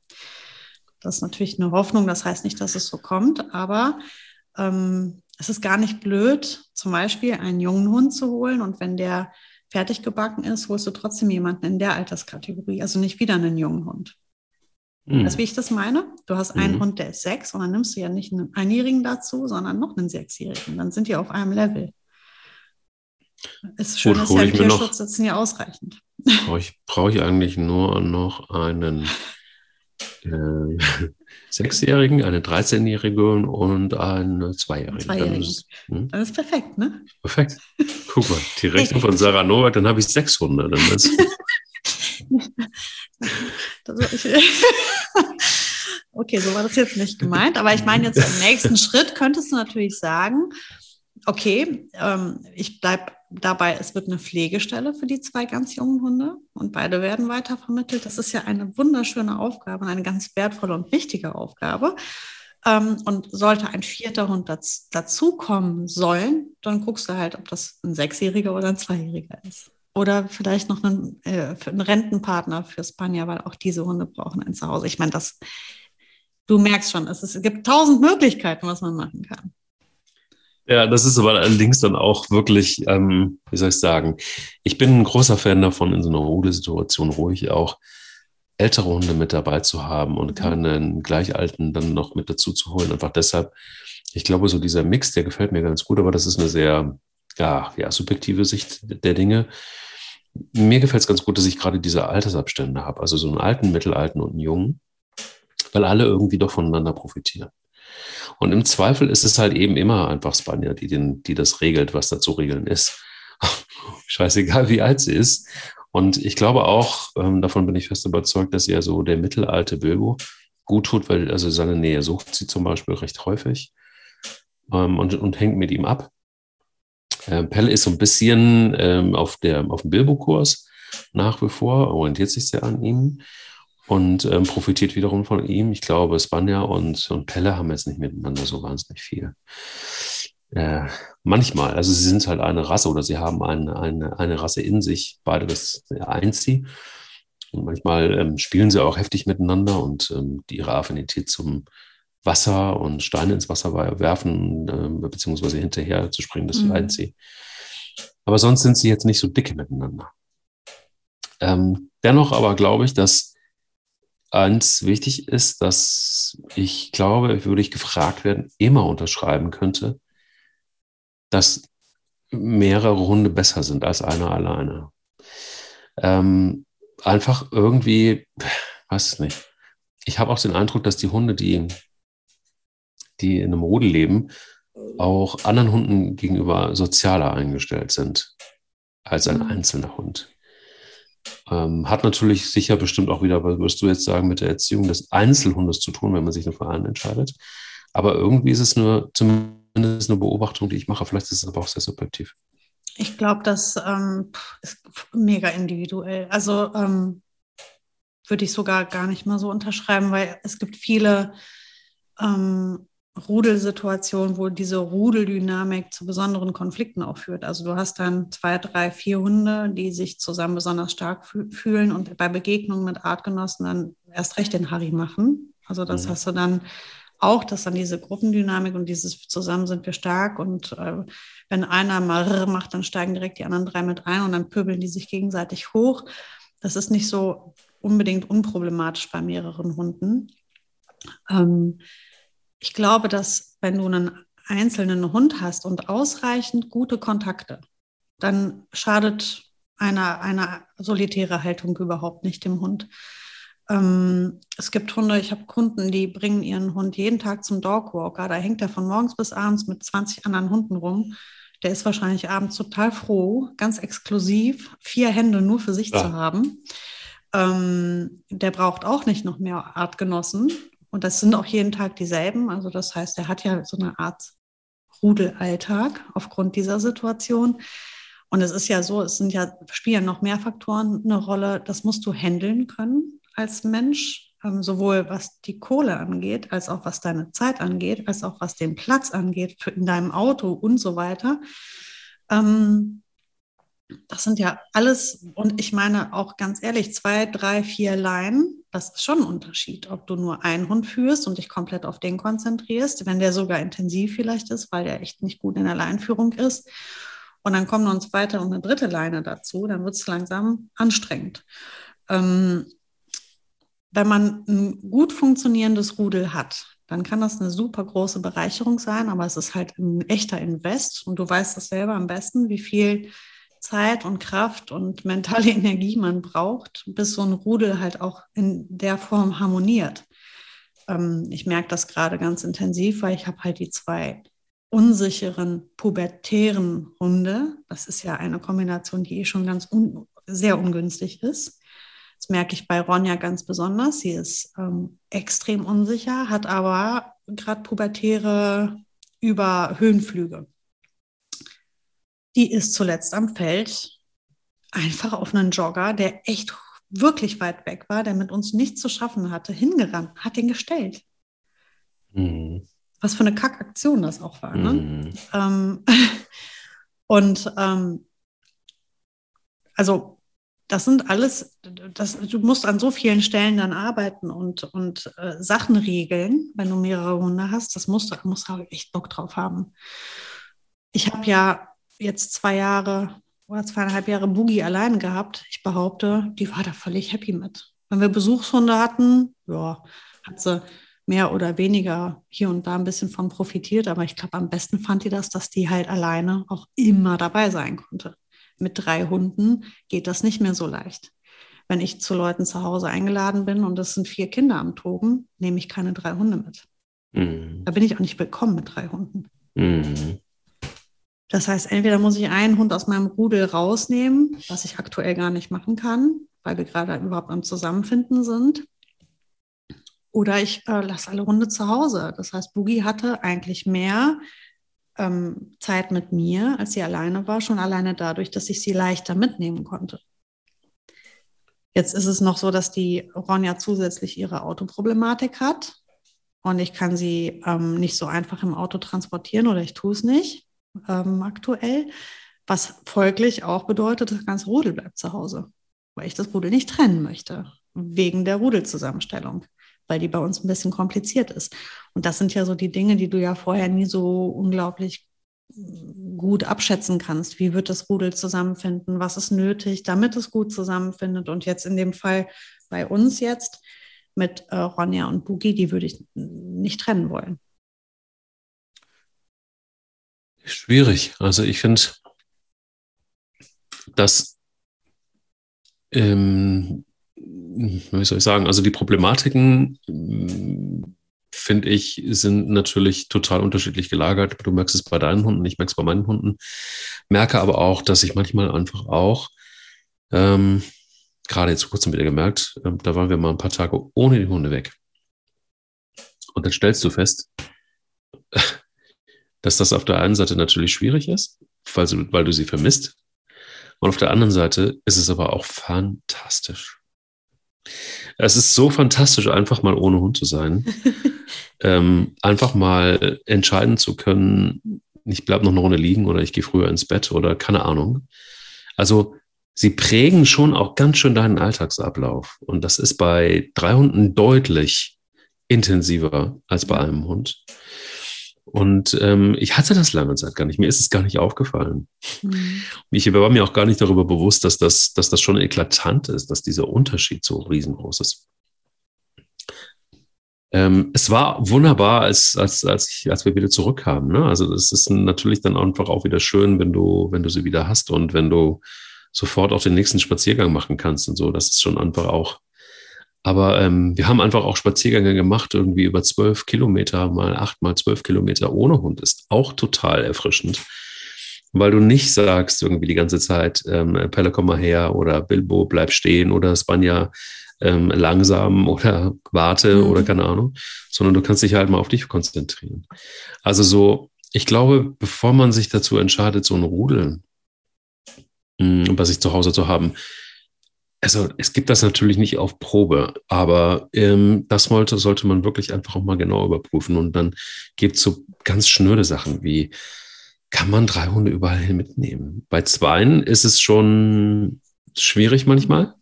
Das ist natürlich eine Hoffnung, das heißt nicht, dass es so kommt, aber ähm, es ist gar nicht blöd, zum Beispiel einen jungen Hund zu holen und wenn der fertig gebacken ist, holst du trotzdem jemanden in der Alterskategorie, also nicht wieder einen jungen Hund. Mhm. Weißt du, wie ich das meine? Du hast einen mhm. Hund, der ist sechs und dann nimmst du ja nicht einen Einjährigen dazu, sondern noch einen Sechsjährigen. Dann sind die auf einem Level. Ist schön, dass ja im Tierschutz sitzen ja ausreichend. Brauche ich, brauch ich eigentlich nur noch einen äh, Sechsjährigen, eine 13-Jährige und eine Zweijährige. Zweijährige. Dann ist, hm? dann ist perfekt, ne? Perfekt. Guck mal, die Rechnung von Sarah Nowak, dann habe ich 600. Dann ist okay, so war das jetzt nicht gemeint, aber ich meine jetzt im nächsten Schritt könntest du natürlich sagen, okay, ähm, ich bleibe dabei, es wird eine Pflegestelle für die zwei ganz jungen Hunde und beide werden weitervermittelt. Das ist ja eine wunderschöne Aufgabe und eine ganz wertvolle und wichtige Aufgabe. Ähm, und sollte ein vierter Hund daz dazukommen sollen, dann guckst du halt, ob das ein Sechsjähriger oder ein Zweijähriger ist. Oder vielleicht noch einen, äh, einen Rentenpartner für Spanier, weil auch diese Hunde brauchen ein Zuhause. Ich meine, das, du merkst schon, es, ist, es gibt tausend Möglichkeiten, was man machen kann. Ja, das ist aber allerdings dann auch wirklich, ähm, wie soll ich sagen, ich bin ein großer Fan davon, in so einer Rudelesituation ruhig auch ältere Hunde mit dabei zu haben und mhm. keinen Gleichalten dann noch mit dazu zu holen. Einfach deshalb, ich glaube, so dieser Mix, der gefällt mir ganz gut, aber das ist eine sehr, ja, ja subjektive Sicht der Dinge. Mir gefällt es ganz gut, dass ich gerade diese Altersabstände habe, also so einen alten, mittelalten und einen jungen, weil alle irgendwie doch voneinander profitieren. Und im Zweifel ist es halt eben immer einfach Spanier, die, den, die das regelt, was da zu regeln ist. Scheißegal, wie alt sie ist. Und ich glaube auch, ähm, davon bin ich fest überzeugt, dass ja so der mittelalte Bilbo gut tut, weil also seine Nähe sucht sie zum Beispiel recht häufig ähm, und, und hängt mit ihm ab. Ähm, Pelle ist so ein bisschen ähm, auf, der, auf dem Bilbo-Kurs nach wie vor, orientiert sich sehr an ihm und ähm, profitiert wiederum von ihm. Ich glaube, Spanja und, und Pelle haben jetzt nicht miteinander so wahnsinnig viel. Äh, manchmal, also sie sind halt eine Rasse oder sie haben eine, eine, eine Rasse in sich, beide das eint sie. Und manchmal ähm, spielen sie auch heftig miteinander und ähm, ihre Affinität zum, Wasser und Steine ins Wasser werfen, äh, beziehungsweise hinterher zu springen, das mhm. leiden sie. Aber sonst sind sie jetzt nicht so dicke miteinander. Ähm, dennoch aber glaube ich, dass eins wichtig ist, dass ich glaube, würde ich gefragt werden, immer unterschreiben könnte, dass mehrere Hunde besser sind als einer alleine. Ähm, einfach irgendwie, weiß nicht. Ich habe auch den Eindruck, dass die Hunde, die, die in einem Rudel leben, auch anderen Hunden gegenüber sozialer eingestellt sind als ein mhm. einzelner Hund. Ähm, hat natürlich sicher bestimmt auch wieder, was würdest du jetzt sagen, mit der Erziehung des Einzelhundes zu tun, wenn man sich für einen entscheidet. Aber irgendwie ist es nur zumindest eine Beobachtung, die ich mache. Vielleicht ist es aber auch sehr subjektiv. Ich glaube, das ähm, ist mega individuell. Also ähm, würde ich sogar gar nicht mal so unterschreiben, weil es gibt viele ähm, Rudelsituation, wo diese Rudeldynamik zu besonderen Konflikten auch führt. Also du hast dann zwei, drei, vier Hunde, die sich zusammen besonders stark fühlen und bei Begegnungen mit Artgenossen dann erst recht den Harry machen. Also das mhm. hast du dann auch, dass dann diese Gruppendynamik und dieses zusammen sind wir stark und äh, wenn einer mal macht, dann steigen direkt die anderen drei mit ein und dann pöbeln die sich gegenseitig hoch. Das ist nicht so unbedingt unproblematisch bei mehreren Hunden. Ähm, ich glaube, dass wenn du einen einzelnen Hund hast und ausreichend gute Kontakte, dann schadet eine, eine solitäre Haltung überhaupt nicht dem Hund. Ähm, es gibt Hunde, ich habe Kunden, die bringen ihren Hund jeden Tag zum Dogwalker. Da hängt er von morgens bis abends mit 20 anderen Hunden rum. Der ist wahrscheinlich abends total froh, ganz exklusiv, vier Hände nur für sich ja. zu haben. Ähm, der braucht auch nicht noch mehr Artgenossen. Und das sind auch jeden Tag dieselben. Also das heißt, er hat ja so eine Art Rudelalltag aufgrund dieser Situation. Und es ist ja so, es sind ja, spielen noch mehr Faktoren eine Rolle. Das musst du handeln können als Mensch, ähm, sowohl was die Kohle angeht, als auch was deine Zeit angeht, als auch was den Platz angeht in deinem Auto und so weiter. Ähm, das sind ja alles, und ich meine auch ganz ehrlich, zwei, drei, vier Leinen, das ist schon ein Unterschied, ob du nur einen Hund führst und dich komplett auf den konzentrierst, wenn der sogar intensiv vielleicht ist, weil der echt nicht gut in der Leinführung ist. Und dann kommen noch eine zweite und eine dritte Leine dazu, dann wird es langsam anstrengend. Ähm, wenn man ein gut funktionierendes Rudel hat, dann kann das eine super große Bereicherung sein, aber es ist halt ein echter Invest und du weißt das selber am besten, wie viel Zeit und Kraft und mentale Energie man braucht, bis so ein Rudel halt auch in der Form harmoniert. Ähm, ich merke das gerade ganz intensiv, weil ich habe halt die zwei unsicheren, pubertären Hunde. Das ist ja eine Kombination, die eh schon ganz un sehr ungünstig ist. Das merke ich bei Ronja ganz besonders. Sie ist ähm, extrem unsicher, hat aber gerade pubertäre über Höhenflüge die ist zuletzt am Feld einfach auf einen Jogger, der echt wirklich weit weg war, der mit uns nichts zu schaffen hatte, hingerannt, hat ihn gestellt. Mhm. Was für eine Kackaktion das auch war. Ne? Mhm. Ähm, und ähm, also das sind alles, das, du musst an so vielen Stellen dann arbeiten und, und äh, Sachen regeln, wenn du mehrere Hunde hast. Das musst du, musst du echt Bock drauf haben. Ich habe ja jetzt zwei Jahre oder zweieinhalb Jahre Boogie allein gehabt. Ich behaupte, die war da völlig happy mit. Wenn wir Besuchshunde hatten, ja, hat sie mehr oder weniger hier und da ein bisschen von profitiert. Aber ich glaube, am besten fand die das, dass die halt alleine auch immer dabei sein konnte. Mit drei Hunden geht das nicht mehr so leicht. Wenn ich zu Leuten zu Hause eingeladen bin und es sind vier Kinder am Toben, nehme ich keine drei Hunde mit. Mhm. Da bin ich auch nicht willkommen mit drei Hunden. Mhm. Das heißt, entweder muss ich einen Hund aus meinem Rudel rausnehmen, was ich aktuell gar nicht machen kann, weil wir gerade überhaupt am Zusammenfinden sind. Oder ich äh, lasse alle Hunde zu Hause. Das heißt, Boogie hatte eigentlich mehr ähm, Zeit mit mir, als sie alleine war, schon alleine dadurch, dass ich sie leichter mitnehmen konnte. Jetzt ist es noch so, dass die Ronja zusätzlich ihre Autoproblematik hat und ich kann sie ähm, nicht so einfach im Auto transportieren oder ich tue es nicht ähm, aktuell, was folglich auch bedeutet, das ganze Rudel bleibt zu Hause, weil ich das Rudel nicht trennen möchte, wegen der Rudelzusammenstellung. weil die bei uns ein bisschen kompliziert ist. Und das sind ja so die Dinge, die du ja vorher nie so unglaublich gut abschätzen kannst. Wie wird das Rudel zusammenfinden? Was ist nötig, damit es gut zusammenfindet? Und jetzt in dem Fall bei uns jetzt mit äh, Ronja und Boogie, die würde ich nicht trennen wollen. Schwierig. Also ich finde, dass, ähm, wie soll ich sagen, also die Problematiken finde ich, sind natürlich total unterschiedlich gelagert. Du merkst es bei deinen Hunden, ich merke es bei meinen Hunden. Merke aber auch, dass ich manchmal einfach auch, ähm, gerade jetzt vor kurzem wieder gemerkt, äh, da waren wir mal ein paar Tage ohne die Hunde weg. Und dann stellst du fest, dass das auf der einen Seite natürlich schwierig ist, weil, du, weil du sie vermisst. Und auf der anderen Seite ist es aber auch fantastisch. Es ist so fantastisch, einfach mal ohne Hund zu sein. ähm, einfach mal entscheiden zu können, ich bleibe noch eine Runde liegen oder ich gehe früher ins Bett oder keine Ahnung. Also sie prägen schon auch ganz schön deinen Alltagsablauf. Und das ist bei drei Hunden deutlich intensiver als bei einem Hund. Und ähm, ich hatte das lange Zeit gar nicht. Mir ist es gar nicht aufgefallen. Mhm. Ich war mir auch gar nicht darüber bewusst, dass das, dass das schon eklatant ist, dass dieser Unterschied so riesengroß ist. Ähm, es war wunderbar, als, als, als, ich, als wir wieder zurückkamen. Ne? Also es ist natürlich dann einfach auch wieder schön, wenn du, wenn du sie wieder hast und wenn du sofort auch den nächsten Spaziergang machen kannst und so. Das ist schon einfach auch aber ähm, wir haben einfach auch Spaziergänge gemacht, irgendwie über zwölf Kilometer, mal acht, mal zwölf Kilometer ohne Hund. Ist auch total erfrischend, weil du nicht sagst irgendwie die ganze Zeit, ähm, Pelle, komm mal her oder Bilbo, bleib stehen oder Spanja, ähm, langsam oder warte mhm. oder keine Ahnung, sondern du kannst dich halt mal auf dich konzentrieren. Also so, ich glaube, bevor man sich dazu entscheidet, so ein Rudel mh, hm, bei sich zu Hause zu haben, also es gibt das natürlich nicht auf Probe, aber ähm, das wollte, sollte man wirklich einfach auch mal genau überprüfen. Und dann gibt es so ganz schnöde Sachen wie, kann man drei Hunde überall hin mitnehmen? Bei Zweien ist es schon schwierig manchmal.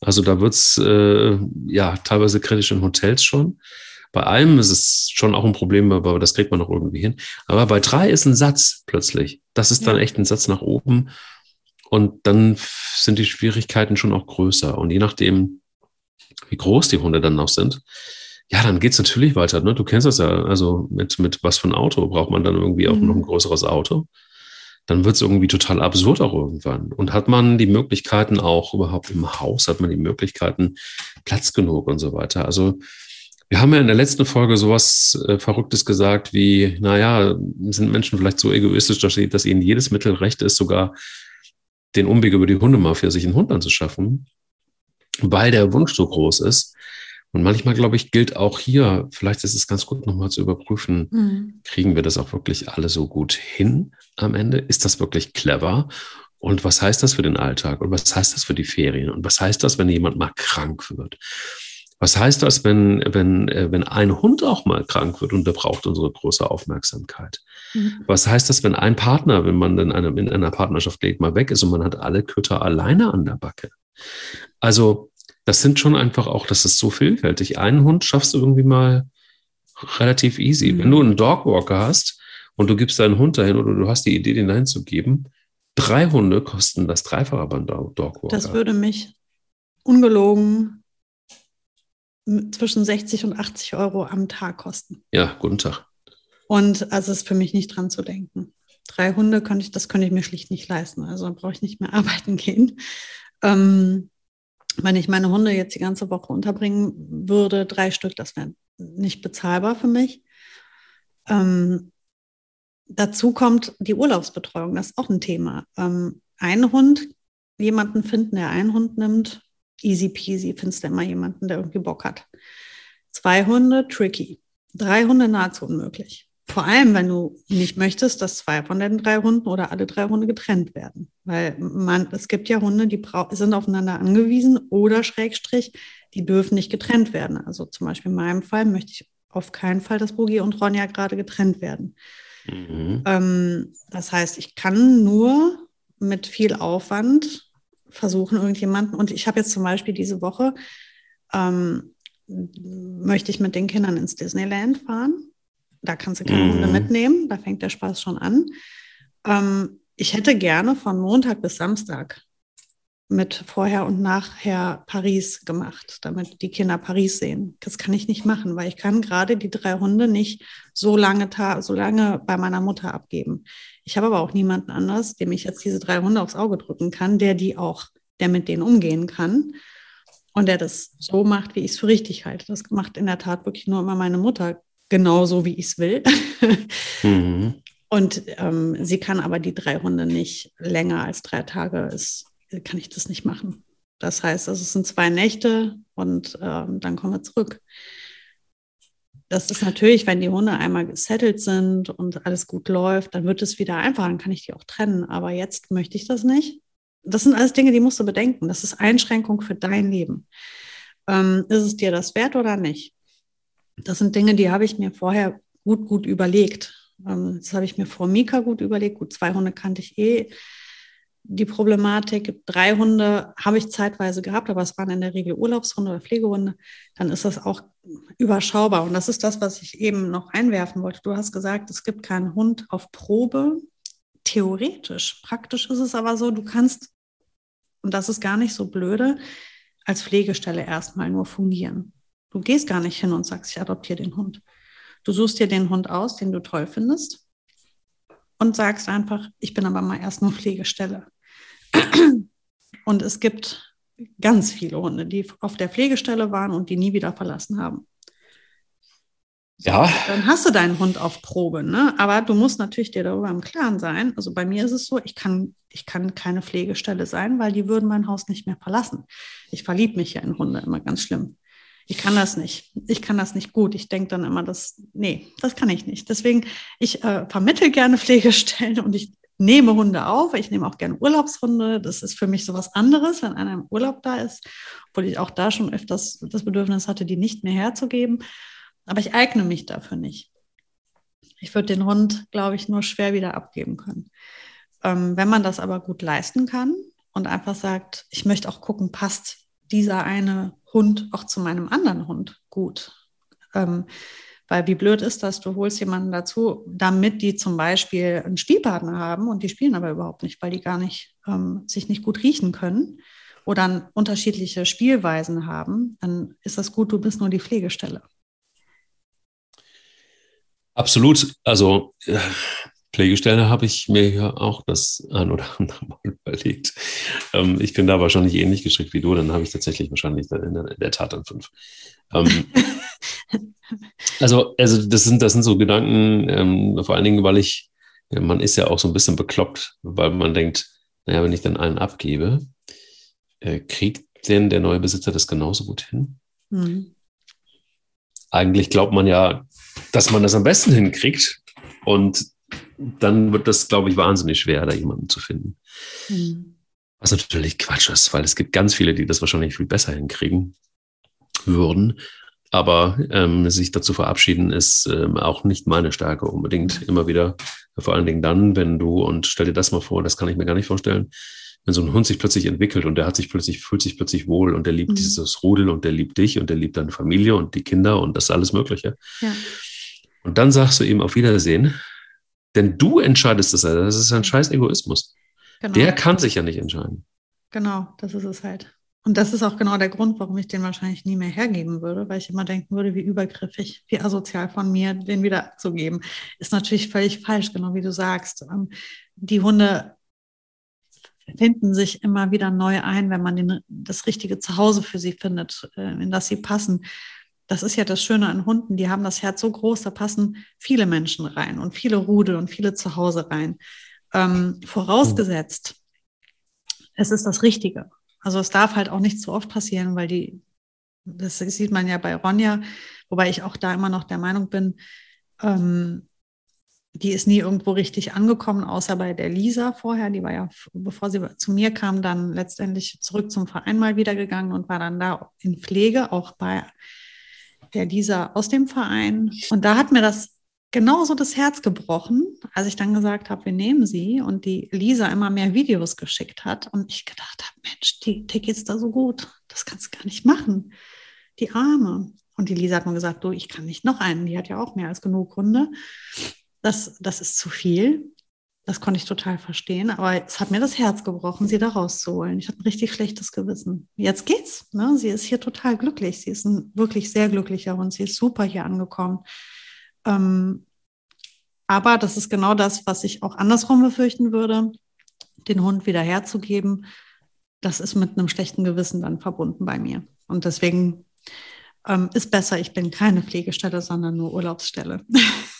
Also da wird es äh, ja teilweise kritisch in Hotels schon. Bei einem ist es schon auch ein Problem, aber das kriegt man noch irgendwie hin. Aber bei drei ist ein Satz plötzlich. Das ist dann echt ein Satz nach oben. Und dann sind die Schwierigkeiten schon auch größer. Und je nachdem, wie groß die Hunde dann noch sind, ja, dann geht's natürlich weiter. Ne? Du kennst das ja. Also mit, mit was für ein Auto braucht man dann irgendwie auch mhm. noch ein größeres Auto. Dann wird's irgendwie total absurd auch irgendwann. Und hat man die Möglichkeiten auch überhaupt im Haus, hat man die Möglichkeiten, Platz genug und so weiter. Also wir haben ja in der letzten Folge sowas äh, Verrücktes gesagt wie, naja, sind Menschen vielleicht so egoistisch, dass ihnen jedes Mittel recht ist, sogar den Umweg über die Hundemafia, sich einen Hund anzuschaffen, weil der Wunsch so groß ist. Und manchmal, glaube ich, gilt auch hier, vielleicht ist es ganz gut nochmal zu überprüfen, mhm. kriegen wir das auch wirklich alle so gut hin am Ende? Ist das wirklich clever? Und was heißt das für den Alltag? Und was heißt das für die Ferien? Und was heißt das, wenn jemand mal krank wird? Was heißt das, wenn, wenn, äh, wenn ein Hund auch mal krank wird und der braucht unsere große Aufmerksamkeit? Mhm. Was heißt das, wenn ein Partner, wenn man in, einem, in einer Partnerschaft lebt, mal weg ist und man hat alle Kötter alleine an der Backe? Also, das sind schon einfach auch, das ist so vielfältig. Einen Hund schaffst du irgendwie mal relativ easy. Mhm. Wenn du einen Dogwalker hast und du gibst deinen Hund dahin oder du hast die Idee, den dahin zu geben, drei Hunde kosten das Dreifache beim Dogwalker. Das würde mich ungelogen zwischen 60 und 80 Euro am Tag kosten. Ja, guten Tag. Und also ist für mich nicht dran zu denken. Drei Hunde könnte ich, das könnte ich mir schlicht nicht leisten. Also brauche ich nicht mehr arbeiten gehen. Ähm, wenn ich meine Hunde jetzt die ganze Woche unterbringen würde, drei Stück, das wäre nicht bezahlbar für mich. Ähm, dazu kommt die Urlaubsbetreuung, das ist auch ein Thema. Ähm, ein Hund, jemanden finden, der einen Hund nimmt, easy peasy, findest du immer jemanden, der irgendwie Bock hat. Zwei Hunde, tricky. Drei Hunde, nahezu unmöglich. Vor allem, wenn du nicht möchtest, dass zwei von den drei Hunden oder alle drei Hunde getrennt werden. Weil man, es gibt ja Hunde, die sind aufeinander angewiesen oder Schrägstrich, die dürfen nicht getrennt werden. Also zum Beispiel in meinem Fall möchte ich auf keinen Fall, dass Boogie und Ronja gerade getrennt werden. Mhm. Ähm, das heißt, ich kann nur mit viel Aufwand versuchen, irgendjemanden. Und ich habe jetzt zum Beispiel diese Woche ähm, möchte ich mit den Kindern ins Disneyland fahren. Da kannst du keine mhm. Hunde mitnehmen, da fängt der Spaß schon an. Ähm, ich hätte gerne von Montag bis Samstag mit vorher und nachher Paris gemacht, damit die Kinder Paris sehen. Das kann ich nicht machen, weil ich kann gerade die drei Hunde nicht so lange, so lange bei meiner Mutter abgeben. Ich habe aber auch niemanden anders, dem ich jetzt diese drei Hunde aufs Auge drücken kann, der die auch, der mit denen umgehen kann und der das so macht, wie ich es für richtig halte. Das macht in der Tat wirklich nur immer meine Mutter genauso, wie ich es will. mhm. Und ähm, sie kann aber die drei Hunde nicht länger als drei Tage, ist, kann ich das nicht machen. Das heißt, also es sind zwei Nächte und ähm, dann kommen wir zurück. Das ist natürlich, wenn die Hunde einmal gesettelt sind und alles gut läuft, dann wird es wieder einfach, dann kann ich die auch trennen. Aber jetzt möchte ich das nicht. Das sind alles Dinge, die musst du bedenken. Das ist Einschränkung für dein Leben. Ähm, ist es dir das wert oder nicht? Das sind Dinge, die habe ich mir vorher gut, gut überlegt. Ähm, das habe ich mir vor Mika gut überlegt. Gut, zwei Hunde kannte ich eh. Die Problematik, drei Hunde habe ich zeitweise gehabt, aber es waren in der Regel Urlaubshunde oder Pflegehunde. Dann ist das auch überschaubar. Und das ist das, was ich eben noch einwerfen wollte. Du hast gesagt, es gibt keinen Hund auf Probe. Theoretisch. Praktisch ist es aber so, du kannst, und das ist gar nicht so blöde, als Pflegestelle erstmal nur fungieren. Du gehst gar nicht hin und sagst, ich adoptiere den Hund. Du suchst dir den Hund aus, den du toll findest und sagst einfach, ich bin aber mal erst nur Pflegestelle. Und es gibt ganz viele Hunde, die auf der Pflegestelle waren und die nie wieder verlassen haben. Ja. Dann hast du deinen Hund auf Probe, ne? Aber du musst natürlich dir darüber im Klaren sein. Also bei mir ist es so, ich kann, ich kann keine Pflegestelle sein, weil die würden mein Haus nicht mehr verlassen. Ich verliebe mich ja in Hunde immer ganz schlimm ich kann das nicht. Ich kann das nicht gut. Ich denke dann immer, das, nee, das kann ich nicht. Deswegen, ich äh, vermittle gerne Pflegestellen und ich nehme Hunde auf. Ich nehme auch gerne Urlaubshunde. Das ist für mich so was anderes, wenn einer im Urlaub da ist, obwohl ich auch da schon öfters das Bedürfnis hatte, die nicht mehr herzugeben. Aber ich eigne mich dafür nicht. Ich würde den Hund, glaube ich, nur schwer wieder abgeben können. Ähm, wenn man das aber gut leisten kann und einfach sagt, ich möchte auch gucken, passt dieser eine Hund auch zu meinem anderen Hund gut. Ähm, weil wie blöd ist das, du holst jemanden dazu, damit die zum Beispiel einen Spielpartner haben und die spielen aber überhaupt nicht, weil die gar nicht ähm, sich nicht gut riechen können oder unterschiedliche Spielweisen haben, dann ist das gut, du bist nur die Pflegestelle. Absolut. Also äh, Pflegestelle habe ich mir ja auch das ein oder andere Mal überlegt. Ähm, ich bin da wahrscheinlich ähnlich gestrickt wie du, dann habe ich tatsächlich wahrscheinlich in der, in der Tat dann fünf. Ähm, also, also das sind, das sind so Gedanken, ähm, vor allen Dingen, weil ich, ja, man ist ja auch so ein bisschen bekloppt, weil man denkt, naja, wenn ich dann einen abgebe, äh, kriegt denn der neue Besitzer das genauso gut hin? Mhm. Eigentlich glaubt man ja, dass man das am besten hinkriegt. Und dann wird das, glaube ich, wahnsinnig schwer, da jemanden zu finden. Mhm. Was natürlich Quatsch ist, weil es gibt ganz viele, die das wahrscheinlich viel besser hinkriegen würden. Aber ähm, sich dazu verabschieden, ist ähm, auch nicht meine Stärke unbedingt. Immer wieder, vor allen Dingen dann, wenn du, und stell dir das mal vor, das kann ich mir gar nicht vorstellen, wenn so ein Hund sich plötzlich entwickelt und der hat sich plötzlich, fühlt sich plötzlich wohl und der liebt mhm. dieses Rudel und der liebt dich und der liebt deine Familie und die Kinder und das alles Mögliche. Ja. Und dann sagst du ihm auf Wiedersehen denn du entscheidest es. Das ist ein scheiß Egoismus. Genau. Der kann sich ja nicht entscheiden. Genau, das ist es halt. Und das ist auch genau der Grund, warum ich den wahrscheinlich nie mehr hergeben würde, weil ich immer denken würde, wie übergriffig, wie asozial von mir, den wieder abzugeben. Ist natürlich völlig falsch, genau wie du sagst. Ähm, die Hunde finden sich immer wieder neu ein, wenn man den, das richtige Zuhause für sie findet, äh, in das sie passen das ist ja das Schöne an Hunden, die haben das Herz so groß, da passen viele Menschen rein und viele Rudel und viele zu Hause rein. Ähm, vorausgesetzt, es ist das Richtige. Also es darf halt auch nicht zu oft passieren, weil die, das sieht man ja bei Ronja, wobei ich auch da immer noch der Meinung bin, ähm, die ist nie irgendwo richtig angekommen, außer bei der Lisa vorher. Die war ja, bevor sie zu mir kam, dann letztendlich zurück zum Verein mal wieder gegangen und war dann da in Pflege, auch bei der Lisa aus dem Verein. Und da hat mir das genauso das Herz gebrochen, als ich dann gesagt habe, wir nehmen sie und die Lisa immer mehr Videos geschickt hat und ich gedacht habe, Mensch, die, die geht's da so gut. Das kannst du gar nicht machen. die Arme. Und die Lisa hat mir gesagt, du, ich kann nicht noch einen. Die hat ja auch mehr als genug Hunde. Das, das ist zu viel. Das konnte ich total verstehen, aber es hat mir das Herz gebrochen, sie da rauszuholen. Ich habe ein richtig schlechtes Gewissen. Jetzt geht's. Ne? Sie ist hier total glücklich. Sie ist ein wirklich sehr glücklicher Hund. Sie ist super hier angekommen. Ähm, aber das ist genau das, was ich auch andersrum befürchten würde, den Hund wieder herzugeben. Das ist mit einem schlechten Gewissen dann verbunden bei mir. Und deswegen ähm, ist besser, ich bin keine Pflegestelle, sondern nur Urlaubsstelle.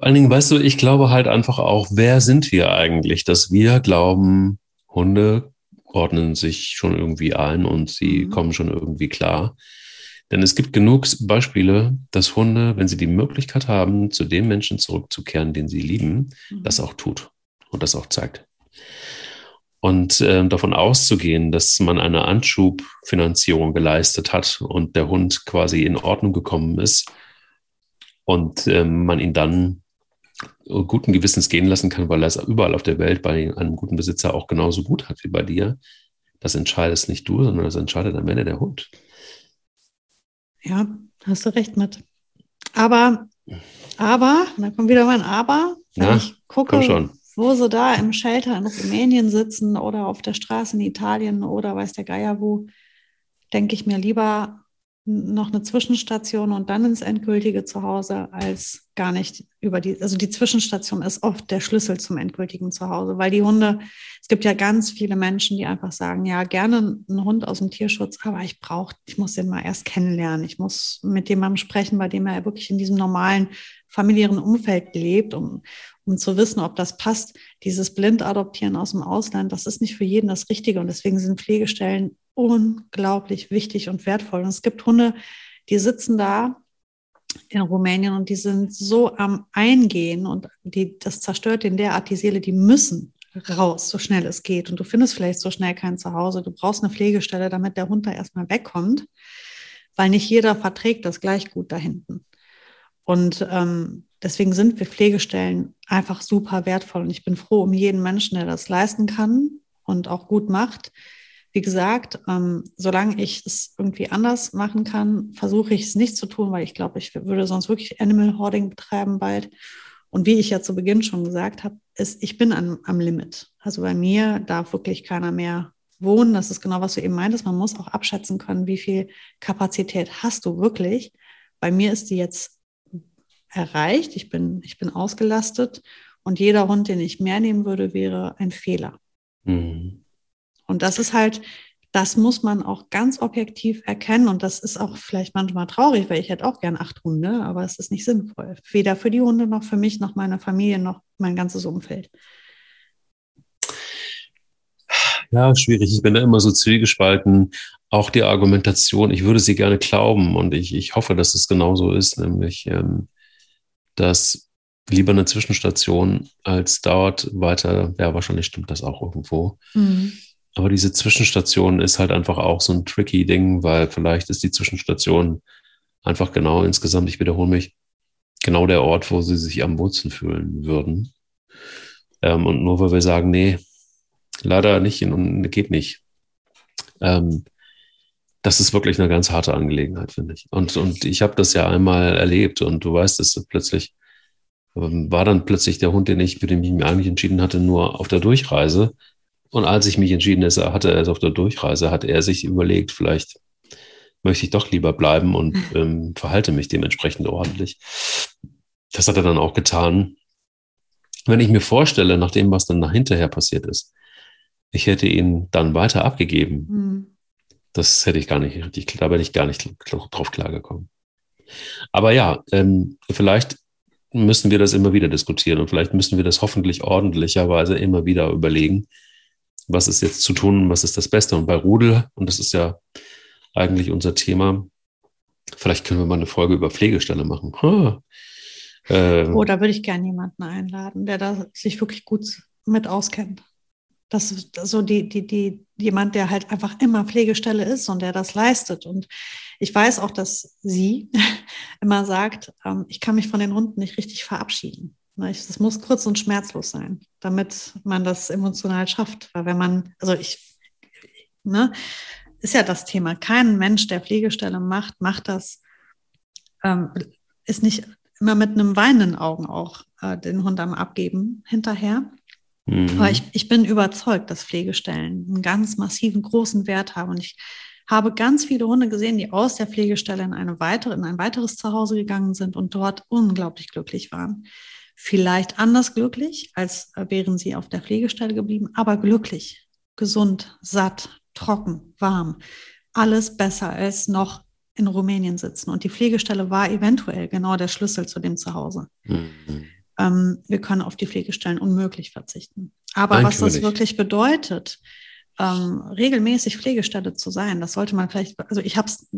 Vor allen Dingen, weißt du, ich glaube halt einfach auch, wer sind wir eigentlich, dass wir glauben, Hunde ordnen sich schon irgendwie ein und sie mhm. kommen schon irgendwie klar. Denn es gibt genug Beispiele, dass Hunde, wenn sie die Möglichkeit haben, zu dem Menschen zurückzukehren, den sie lieben, mhm. das auch tut und das auch zeigt. Und äh, davon auszugehen, dass man eine Anschubfinanzierung geleistet hat und der Hund quasi in Ordnung gekommen ist und äh, man ihn dann guten Gewissens gehen lassen kann, weil er es überall auf der Welt bei einem guten Besitzer auch genauso gut hat wie bei dir. Das entscheidest nicht du, sondern das entscheidet am Ende der Hund. Ja, hast du recht mit. Aber, aber, da kommt wieder mein Aber, wenn Na, ich gucke, wo sie da im Shelter in Rumänien sitzen oder auf der Straße in Italien oder weiß der Geier wo, denke ich mir lieber, noch eine Zwischenstation und dann ins endgültige Zuhause als gar nicht über die, also die Zwischenstation ist oft der Schlüssel zum endgültigen Zuhause, weil die Hunde, es gibt ja ganz viele Menschen, die einfach sagen, ja, gerne einen Hund aus dem Tierschutz, aber ich brauche, ich muss den mal erst kennenlernen, ich muss mit jemandem sprechen, bei dem er wirklich in diesem normalen familiären Umfeld lebt, um, um zu wissen, ob das passt. Dieses Blindadoptieren aus dem Ausland, das ist nicht für jeden das Richtige und deswegen sind Pflegestellen unglaublich wichtig und wertvoll. Und es gibt Hunde, die sitzen da in Rumänien und die sind so am Eingehen und die, das zerstört in derart die Seele, die müssen raus, so schnell es geht. Und du findest vielleicht so schnell kein Zuhause. Du brauchst eine Pflegestelle, damit der Hund da erstmal wegkommt, weil nicht jeder verträgt das gleich gut da hinten. Und ähm, deswegen sind wir Pflegestellen einfach super wertvoll. Und ich bin froh um jeden Menschen, der das leisten kann und auch gut macht. Wie gesagt, ähm, solange ich es irgendwie anders machen kann, versuche ich es nicht zu tun, weil ich glaube, ich würde sonst wirklich Animal Hoarding betreiben bald. Und wie ich ja zu Beginn schon gesagt habe, ist, ich bin an, am Limit. Also bei mir darf wirklich keiner mehr wohnen. Das ist genau, was du eben meintest. Man muss auch abschätzen können, wie viel Kapazität hast du wirklich. Bei mir ist die jetzt erreicht. Ich bin, ich bin ausgelastet. Und jeder Hund, den ich mehr nehmen würde, wäre ein Fehler. Mhm. Und das ist halt, das muss man auch ganz objektiv erkennen. Und das ist auch vielleicht manchmal traurig, weil ich hätte auch gern acht Hunde, aber es ist nicht sinnvoll. Weder für die Hunde noch für mich, noch meine Familie, noch mein ganzes Umfeld. Ja, schwierig. Ich bin da immer so zwiegespalten. Auch die Argumentation, ich würde sie gerne glauben und ich, ich hoffe, dass es genauso ist, nämlich, ähm, dass lieber eine Zwischenstation als dauert weiter, ja, wahrscheinlich stimmt das auch irgendwo. Mhm. Aber diese Zwischenstation ist halt einfach auch so ein tricky Ding, weil vielleicht ist die Zwischenstation einfach genau insgesamt, ich wiederhole mich, genau der Ort, wo sie sich am Wurzeln fühlen würden. Ähm, und nur weil wir sagen, nee, leider nicht und geht nicht. Ähm, das ist wirklich eine ganz harte Angelegenheit, finde ich. Und, und ich habe das ja einmal erlebt und du weißt, dass plötzlich ähm, war dann plötzlich der Hund, den ich, für den ich mich eigentlich entschieden hatte, nur auf der Durchreise und als ich mich entschieden hatte, er ist auf der Durchreise, hat er sich überlegt, vielleicht möchte ich doch lieber bleiben und ähm, verhalte mich dementsprechend ordentlich. Das hat er dann auch getan. Wenn ich mir vorstelle, nach dem, was dann hinterher passiert ist, ich hätte ihn dann weiter abgegeben. Mhm. Das hätte ich gar nicht richtig, da bin ich gar nicht drauf klargekommen. Aber ja, ähm, vielleicht müssen wir das immer wieder diskutieren und vielleicht müssen wir das hoffentlich ordentlicherweise immer wieder überlegen, was ist jetzt zu tun, was ist das Beste. Und bei Rudel, und das ist ja eigentlich unser Thema, vielleicht können wir mal eine Folge über Pflegestelle machen. Ha. Äh, oh, da würde ich gerne jemanden einladen, der da sich wirklich gut mit auskennt. Das ist so die, die, die, jemand, der halt einfach immer Pflegestelle ist und der das leistet. Und ich weiß auch, dass sie immer sagt, ähm, ich kann mich von den Hunden nicht richtig verabschieden. Das muss kurz und schmerzlos sein, damit man das emotional schafft. Weil wenn man, also ich, ne, ist ja das Thema. Kein Mensch, der Pflegestelle macht, macht das, ähm, ist nicht immer mit einem weinenden Augen auch äh, den Hund am Abgeben hinterher. Mhm. Aber ich, ich bin überzeugt, dass Pflegestellen einen ganz massiven, großen Wert haben. Und ich habe ganz viele Hunde gesehen, die aus der Pflegestelle in, eine weitere, in ein weiteres Zuhause gegangen sind und dort unglaublich glücklich waren. Vielleicht anders glücklich, als wären sie auf der Pflegestelle geblieben, aber glücklich, gesund, satt, trocken, warm. Alles besser als noch in Rumänien sitzen. Und die Pflegestelle war eventuell genau der Schlüssel zu dem Zuhause. Mhm. Ähm, wir können auf die Pflegestellen unmöglich verzichten. Aber Nein, was das wirklich bedeutet, ähm, regelmäßig Pflegestelle zu sein, das sollte man vielleicht, also ich habe es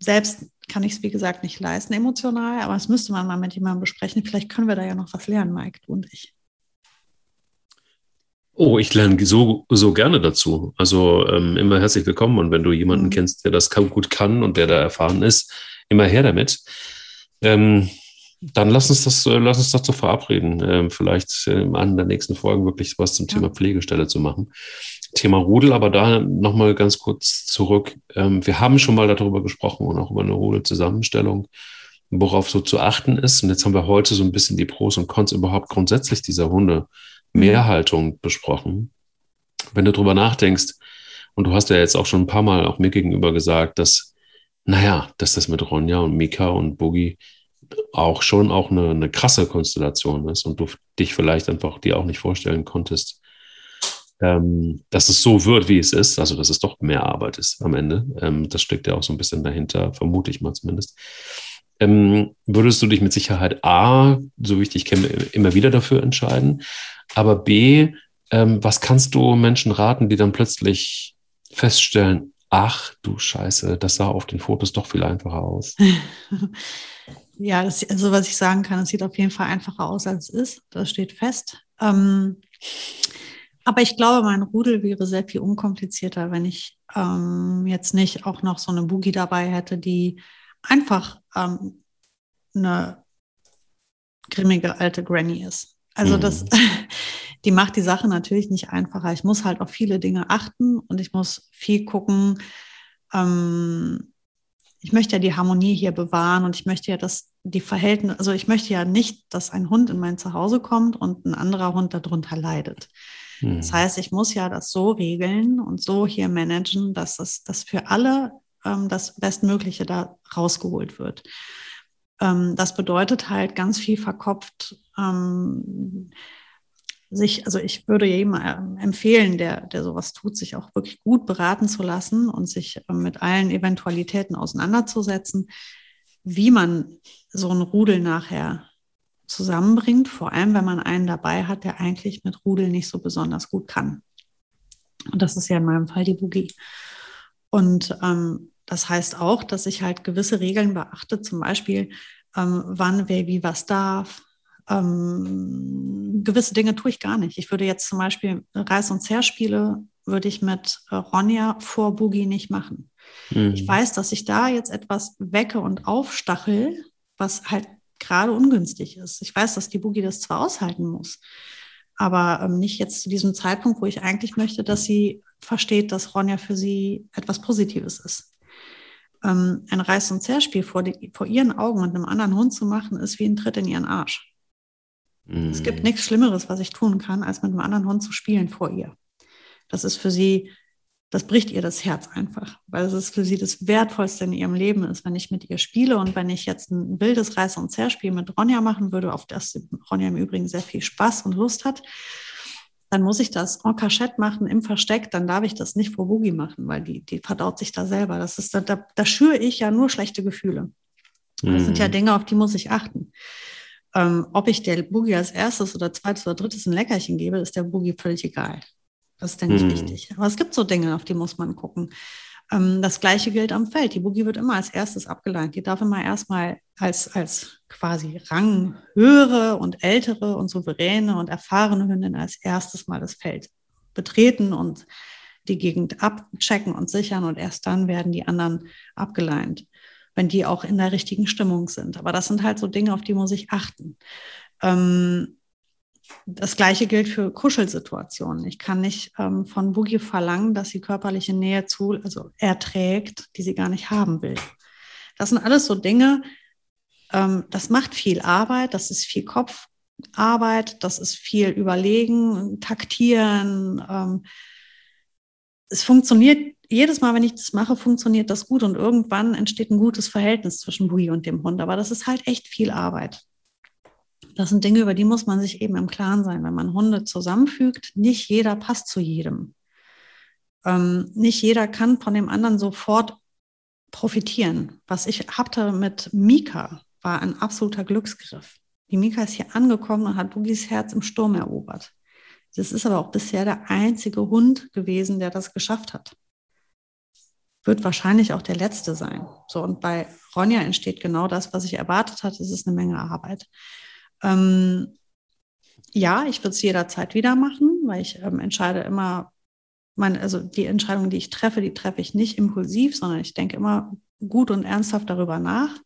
selbst, kann ich es wie gesagt nicht leisten emotional, aber das müsste man mal mit jemandem besprechen. Vielleicht können wir da ja noch was lernen, Mike, du und ich. Oh, ich lerne so, so gerne dazu. Also ähm, immer herzlich willkommen. Und wenn du jemanden mhm. kennst, der das gut kann und der da erfahren ist, immer her damit. Ähm, dann lass uns das, äh, lass uns dazu verabreden, ähm, vielleicht äh, an der nächsten Folge wirklich was zum ja. Thema Pflegestelle zu machen. Thema Rudel, aber da nochmal ganz kurz zurück. Ähm, wir haben schon mal darüber gesprochen und auch über eine Rudelzusammenstellung, worauf so zu achten ist. Und jetzt haben wir heute so ein bisschen die Pros und Cons überhaupt grundsätzlich dieser Hunde Mehrhaltung besprochen. Wenn du drüber nachdenkst, und du hast ja jetzt auch schon ein paar Mal auch mir gegenüber gesagt, dass, naja, dass das mit Ronja und Mika und Boogie auch schon auch eine, eine krasse Konstellation ist und du dich vielleicht einfach dir auch nicht vorstellen konntest, ähm, dass es so wird, wie es ist, also dass es doch mehr Arbeit ist am Ende. Ähm, das steckt ja auch so ein bisschen dahinter, vermute ich mal zumindest. Ähm, würdest du dich mit Sicherheit A, so wie ich dich kenne, immer wieder dafür entscheiden? Aber B, ähm, was kannst du Menschen raten, die dann plötzlich feststellen, ach du Scheiße, das sah auf den Fotos doch viel einfacher aus? ja, das, also was ich sagen kann, es sieht auf jeden Fall einfacher aus, als es ist. Das steht fest. Ähm, aber ich glaube, mein Rudel wäre sehr viel unkomplizierter, wenn ich ähm, jetzt nicht auch noch so eine Boogie dabei hätte, die einfach ähm, eine grimmige alte Granny ist. Also das, mhm. die macht die Sache natürlich nicht einfacher. Ich muss halt auf viele Dinge achten und ich muss viel gucken. Ähm, ich möchte ja die Harmonie hier bewahren und ich möchte ja, dass die Verhältnisse, also ich möchte ja nicht, dass ein Hund in mein Zuhause kommt und ein anderer Hund darunter leidet. Mhm. Das heißt, ich muss ja das so regeln und so hier managen, dass das dass für alle ähm, das Bestmögliche da rausgeholt wird. Ähm, das bedeutet halt ganz viel verkopft ähm, sich, also ich würde jedem äh, empfehlen, der, der sowas tut, sich auch wirklich gut beraten zu lassen und sich äh, mit allen Eventualitäten auseinanderzusetzen, wie man so ein Rudel nachher zusammenbringt, vor allem wenn man einen dabei hat, der eigentlich mit Rudel nicht so besonders gut kann. Und das ist ja in meinem Fall die Boogie. Und ähm, das heißt auch, dass ich halt gewisse Regeln beachte, zum Beispiel, ähm, wann wer wie was darf, ähm, gewisse Dinge tue ich gar nicht. Ich würde jetzt zum Beispiel Reiß- und Zerspiele würde ich mit äh, Ronja vor Boogie nicht machen. Mhm. Ich weiß, dass ich da jetzt etwas wecke und aufstachel, was halt gerade ungünstig ist. Ich weiß, dass die Boogie das zwar aushalten muss, aber ähm, nicht jetzt zu diesem Zeitpunkt, wo ich eigentlich möchte, dass sie versteht, dass Ronja für sie etwas Positives ist. Ähm, ein Reiß- und Zerspiel vor, die, vor ihren Augen mit einem anderen Hund zu machen, ist wie ein Tritt in ihren Arsch. Es gibt mhm. nichts Schlimmeres, was ich tun kann, als mit einem anderen Hund zu spielen vor ihr. Das ist für sie, das bricht ihr das Herz einfach, weil es ist für sie das Wertvollste in ihrem Leben ist, wenn ich mit ihr spiele und wenn ich jetzt ein wildes Reiß- und Zerspiel mit Ronja machen würde, auf das Ronja im Übrigen sehr viel Spaß und Lust hat, dann muss ich das en cachette machen im Versteck, dann darf ich das nicht vor Boogie machen, weil die, die verdaut sich da selber. Das ist, da, da schüre ich ja nur schlechte Gefühle. Das mhm. sind ja mhm. Dinge, auf die muss ich achten. Ähm, ob ich der Boogie als erstes oder zweites oder drittes ein Leckerchen gebe, ist der Boogie völlig egal. Das ist, denke ich, mhm. wichtig. Aber es gibt so Dinge, auf die muss man gucken. Ähm, das gleiche gilt am Feld. Die Boogie wird immer als erstes abgeleint. Die darf immer erstmal als, als quasi ranghöhere und ältere und souveräne und erfahrene Hündin als erstes mal das Feld betreten und die Gegend abchecken und sichern und erst dann werden die anderen abgeleint wenn die auch in der richtigen Stimmung sind. Aber das sind halt so Dinge, auf die muss ich achten. Ähm, das gleiche gilt für Kuschelsituationen. Ich kann nicht ähm, von Boogie verlangen, dass sie körperliche Nähe zu, also erträgt, die sie gar nicht haben will. Das sind alles so Dinge, ähm, das macht viel Arbeit, das ist viel Kopfarbeit, das ist viel Überlegen, Taktieren. Ähm, es funktioniert jedes Mal, wenn ich das mache, funktioniert das gut und irgendwann entsteht ein gutes Verhältnis zwischen Bui und dem Hund. Aber das ist halt echt viel Arbeit. Das sind Dinge, über die muss man sich eben im Klaren sein. Wenn man Hunde zusammenfügt, nicht jeder passt zu jedem. Ähm, nicht jeder kann von dem anderen sofort profitieren. Was ich hatte mit Mika, war ein absoluter Glücksgriff. Die Mika ist hier angekommen und hat Bugis Herz im Sturm erobert. Das ist aber auch bisher der einzige Hund gewesen, der das geschafft hat. Wird wahrscheinlich auch der letzte sein. So, und bei Ronja entsteht genau das, was ich erwartet hatte. Es ist eine Menge Arbeit. Ähm, ja, ich würde es jederzeit wieder machen, weil ich ähm, entscheide immer, meine, also die Entscheidungen, die ich treffe, die treffe ich nicht impulsiv, sondern ich denke immer gut und ernsthaft darüber nach.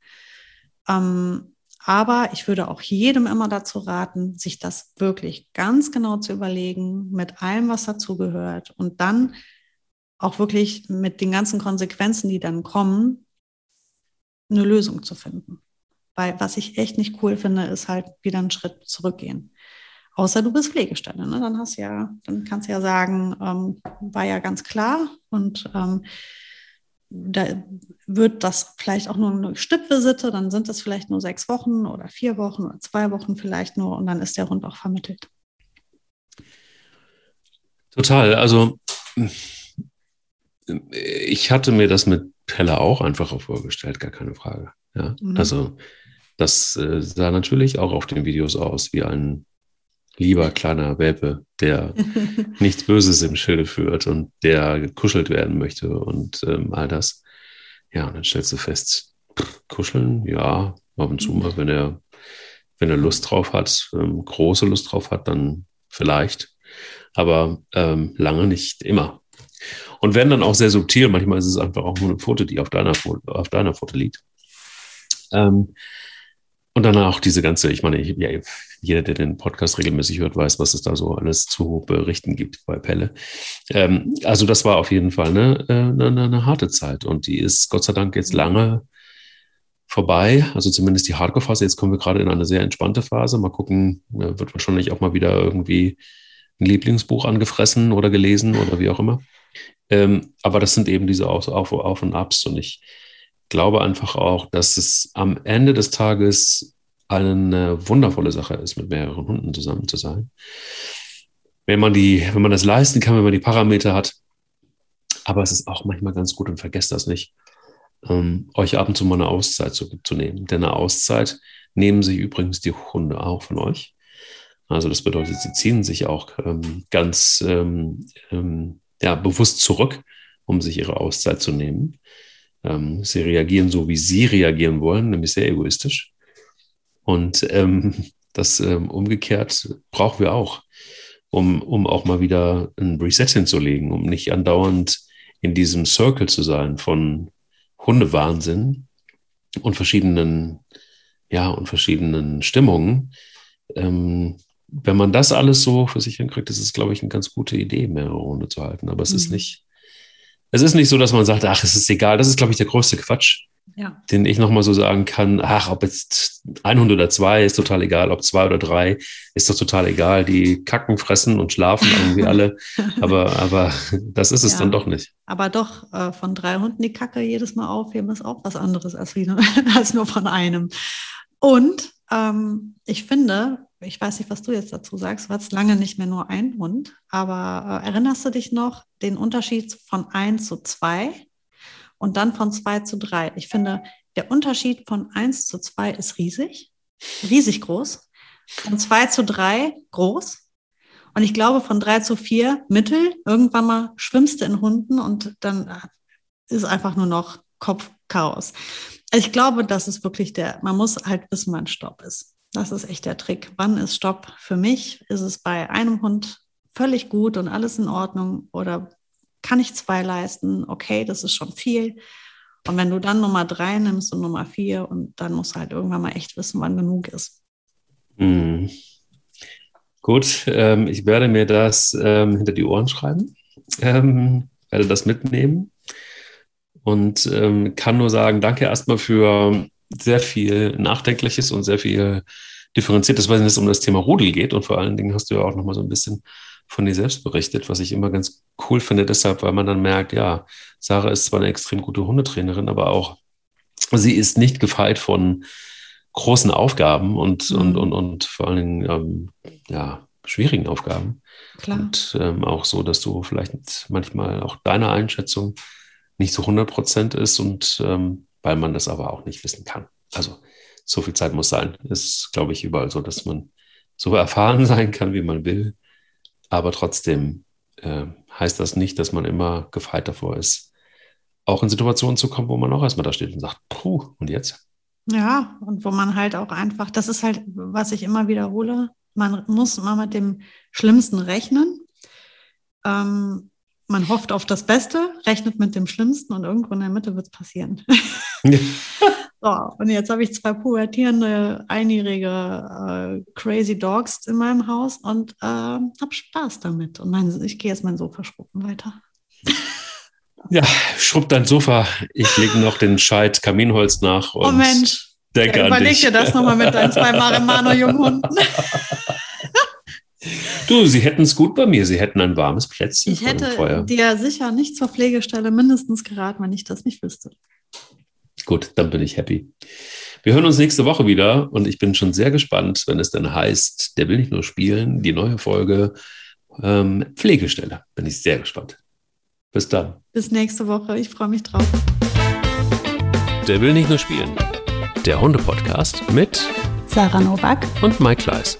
Ähm, aber ich würde auch jedem immer dazu raten, sich das wirklich ganz genau zu überlegen, mit allem, was dazugehört und dann auch wirklich mit den ganzen Konsequenzen, die dann kommen, eine Lösung zu finden. Weil was ich echt nicht cool finde, ist halt wieder einen Schritt zurückgehen. Außer du bist Pflegestelle, ne? dann hast ja, dann kannst du ja sagen, ähm, war ja ganz klar und ähm, da wird das vielleicht auch nur eine Stippvisite, dann sind das vielleicht nur sechs Wochen oder vier Wochen oder zwei Wochen vielleicht nur und dann ist der Hund auch vermittelt. Total. Also ich hatte mir das mit Pelle auch einfacher vorgestellt, gar keine Frage. Ja? Mhm. Also das äh, sah natürlich auch auf den Videos aus wie ein lieber kleiner Welpe, der nichts Böses im Schilde führt und der gekuschelt werden möchte und ähm, all das. Ja, und dann stellst du fest, kuscheln, ja, ab und zu mal, wenn er, wenn er Lust drauf hat, ähm, große Lust drauf hat, dann vielleicht, aber ähm, lange nicht immer. Und werden dann auch sehr subtil. Manchmal ist es einfach auch nur eine Foto, die auf deiner, auf deiner Foto liegt. Ähm, und dann auch diese ganze, ich meine, ja, jeder, der den Podcast regelmäßig hört, weiß, was es da so alles zu berichten gibt bei Pelle. Ähm, also das war auf jeden Fall eine, eine, eine, harte Zeit und die ist Gott sei Dank jetzt lange vorbei. Also zumindest die Hardcore-Phase. Jetzt kommen wir gerade in eine sehr entspannte Phase. Mal gucken, wird wahrscheinlich auch mal wieder irgendwie ein Lieblingsbuch angefressen oder gelesen oder wie auch immer. Ähm, aber das sind eben diese Auf, Auf, Auf und Abs und ich glaube einfach auch, dass es am Ende des Tages eine wundervolle Sache ist, mit mehreren Hunden zusammen zu sein. Wenn man die, wenn man das leisten kann, wenn man die Parameter hat. Aber es ist auch manchmal ganz gut und vergesst das nicht, ähm, euch ab und zu mal eine Auszeit zu, zu nehmen. Denn eine Auszeit nehmen sich übrigens die Hunde auch von euch. Also das bedeutet, sie ziehen sich auch ähm, ganz ähm, ähm, ja, bewusst zurück, um sich ihre Auszeit zu nehmen. Ähm, sie reagieren so, wie sie reagieren wollen, nämlich sehr egoistisch. Und ähm, das ähm, umgekehrt brauchen wir auch, um, um auch mal wieder ein Reset hinzulegen, um nicht andauernd in diesem Circle zu sein von Hundewahnsinn und verschiedenen, ja, und verschiedenen Stimmungen. Ähm, wenn man das alles so für sich hinkriegt, ist es, glaube ich, eine ganz gute Idee, mehrere Hunde zu halten. Aber es mhm. ist nicht, es ist nicht so, dass man sagt, ach, es ist egal. Das ist, glaube ich, der größte Quatsch, ja. den ich nochmal so sagen kann. Ach, ob jetzt ein Hund oder zwei, ist total egal. Ob zwei oder drei, ist doch total egal. Die kacken, fressen und schlafen irgendwie alle. Aber, aber das ist es ja. dann doch nicht. Aber doch, äh, von drei Hunden die Kacke jedes Mal aufheben, ist auch was anderes als, wie, als nur von einem. Und ähm, ich finde, ich weiß nicht, was du jetzt dazu sagst, du hattest lange nicht mehr nur einen Hund, aber äh, erinnerst du dich noch den Unterschied von 1 zu 2 und dann von 2 zu 3? Ich finde, der Unterschied von 1 zu 2 ist riesig, riesig groß. Von 2 zu 3 groß. Und ich glaube, von 3 zu 4 mittel. Irgendwann mal schwimmst du in Hunden und dann ist einfach nur noch Kopfchaos. Ich glaube, das ist wirklich der, man muss halt wissen, wann Stopp ist. Das ist echt der Trick. Wann ist Stopp? Für mich ist es bei einem Hund völlig gut und alles in Ordnung oder kann ich zwei leisten? Okay, das ist schon viel. Und wenn du dann Nummer drei nimmst und Nummer vier und dann musst du halt irgendwann mal echt wissen, wann genug ist. Mhm. Gut, ähm, ich werde mir das ähm, hinter die Ohren schreiben, ähm, werde das mitnehmen und ähm, kann nur sagen, danke erstmal für sehr viel Nachdenkliches und sehr viel Differenziertes, wenn es um das Thema Rudel geht. Und vor allen Dingen hast du ja auch nochmal so ein bisschen von dir selbst berichtet, was ich immer ganz cool finde, deshalb, weil man dann merkt, ja, Sarah ist zwar eine extrem gute Hundetrainerin, aber auch sie ist nicht gefeit von großen Aufgaben und, mhm. und, und, und vor allen Dingen ähm, ja, schwierigen Aufgaben. Klar. Und ähm, auch so, dass du vielleicht manchmal auch deine Einschätzung nicht zu 100 Prozent ist und ähm, weil man das aber auch nicht wissen kann. Also so viel Zeit muss sein. Ist, glaube ich, überall so, dass man so erfahren sein kann, wie man will. Aber trotzdem äh, heißt das nicht, dass man immer gefeit davor ist, auch in Situationen zu kommen, wo man auch erstmal da steht und sagt, puh, und jetzt? Ja, und wo man halt auch einfach, das ist halt, was ich immer wiederhole, man muss mal mit dem Schlimmsten rechnen. Ähm, man hofft auf das Beste, rechnet mit dem Schlimmsten und irgendwo in der Mitte wird es passieren. so, und jetzt habe ich zwei pubertierende, einjährige äh, Crazy Dogs in meinem Haus und äh, habe Spaß damit. Und mein, ich gehe jetzt mein Sofa schrubben weiter. Ja, schrubb dein Sofa. Ich lege noch den Scheit Kaminholz nach. oh Mensch. Denke ja, überleg dir das nochmal mit deinen zwei Marimano-Junghunden. Du, sie hätten es gut bei mir. Sie hätten ein warmes Plätzchen. Ich hätte dir sicher nicht zur Pflegestelle mindestens geraten, wenn ich das nicht wüsste. Gut, dann bin ich happy. Wir hören uns nächste Woche wieder und ich bin schon sehr gespannt, wenn es dann heißt, der will nicht nur spielen, die neue Folge ähm, Pflegestelle. Bin ich sehr gespannt. Bis dann. Bis nächste Woche. Ich freue mich drauf. Der will nicht nur spielen. Der Hunde-Podcast mit Sarah Novak und Mike Kleiss.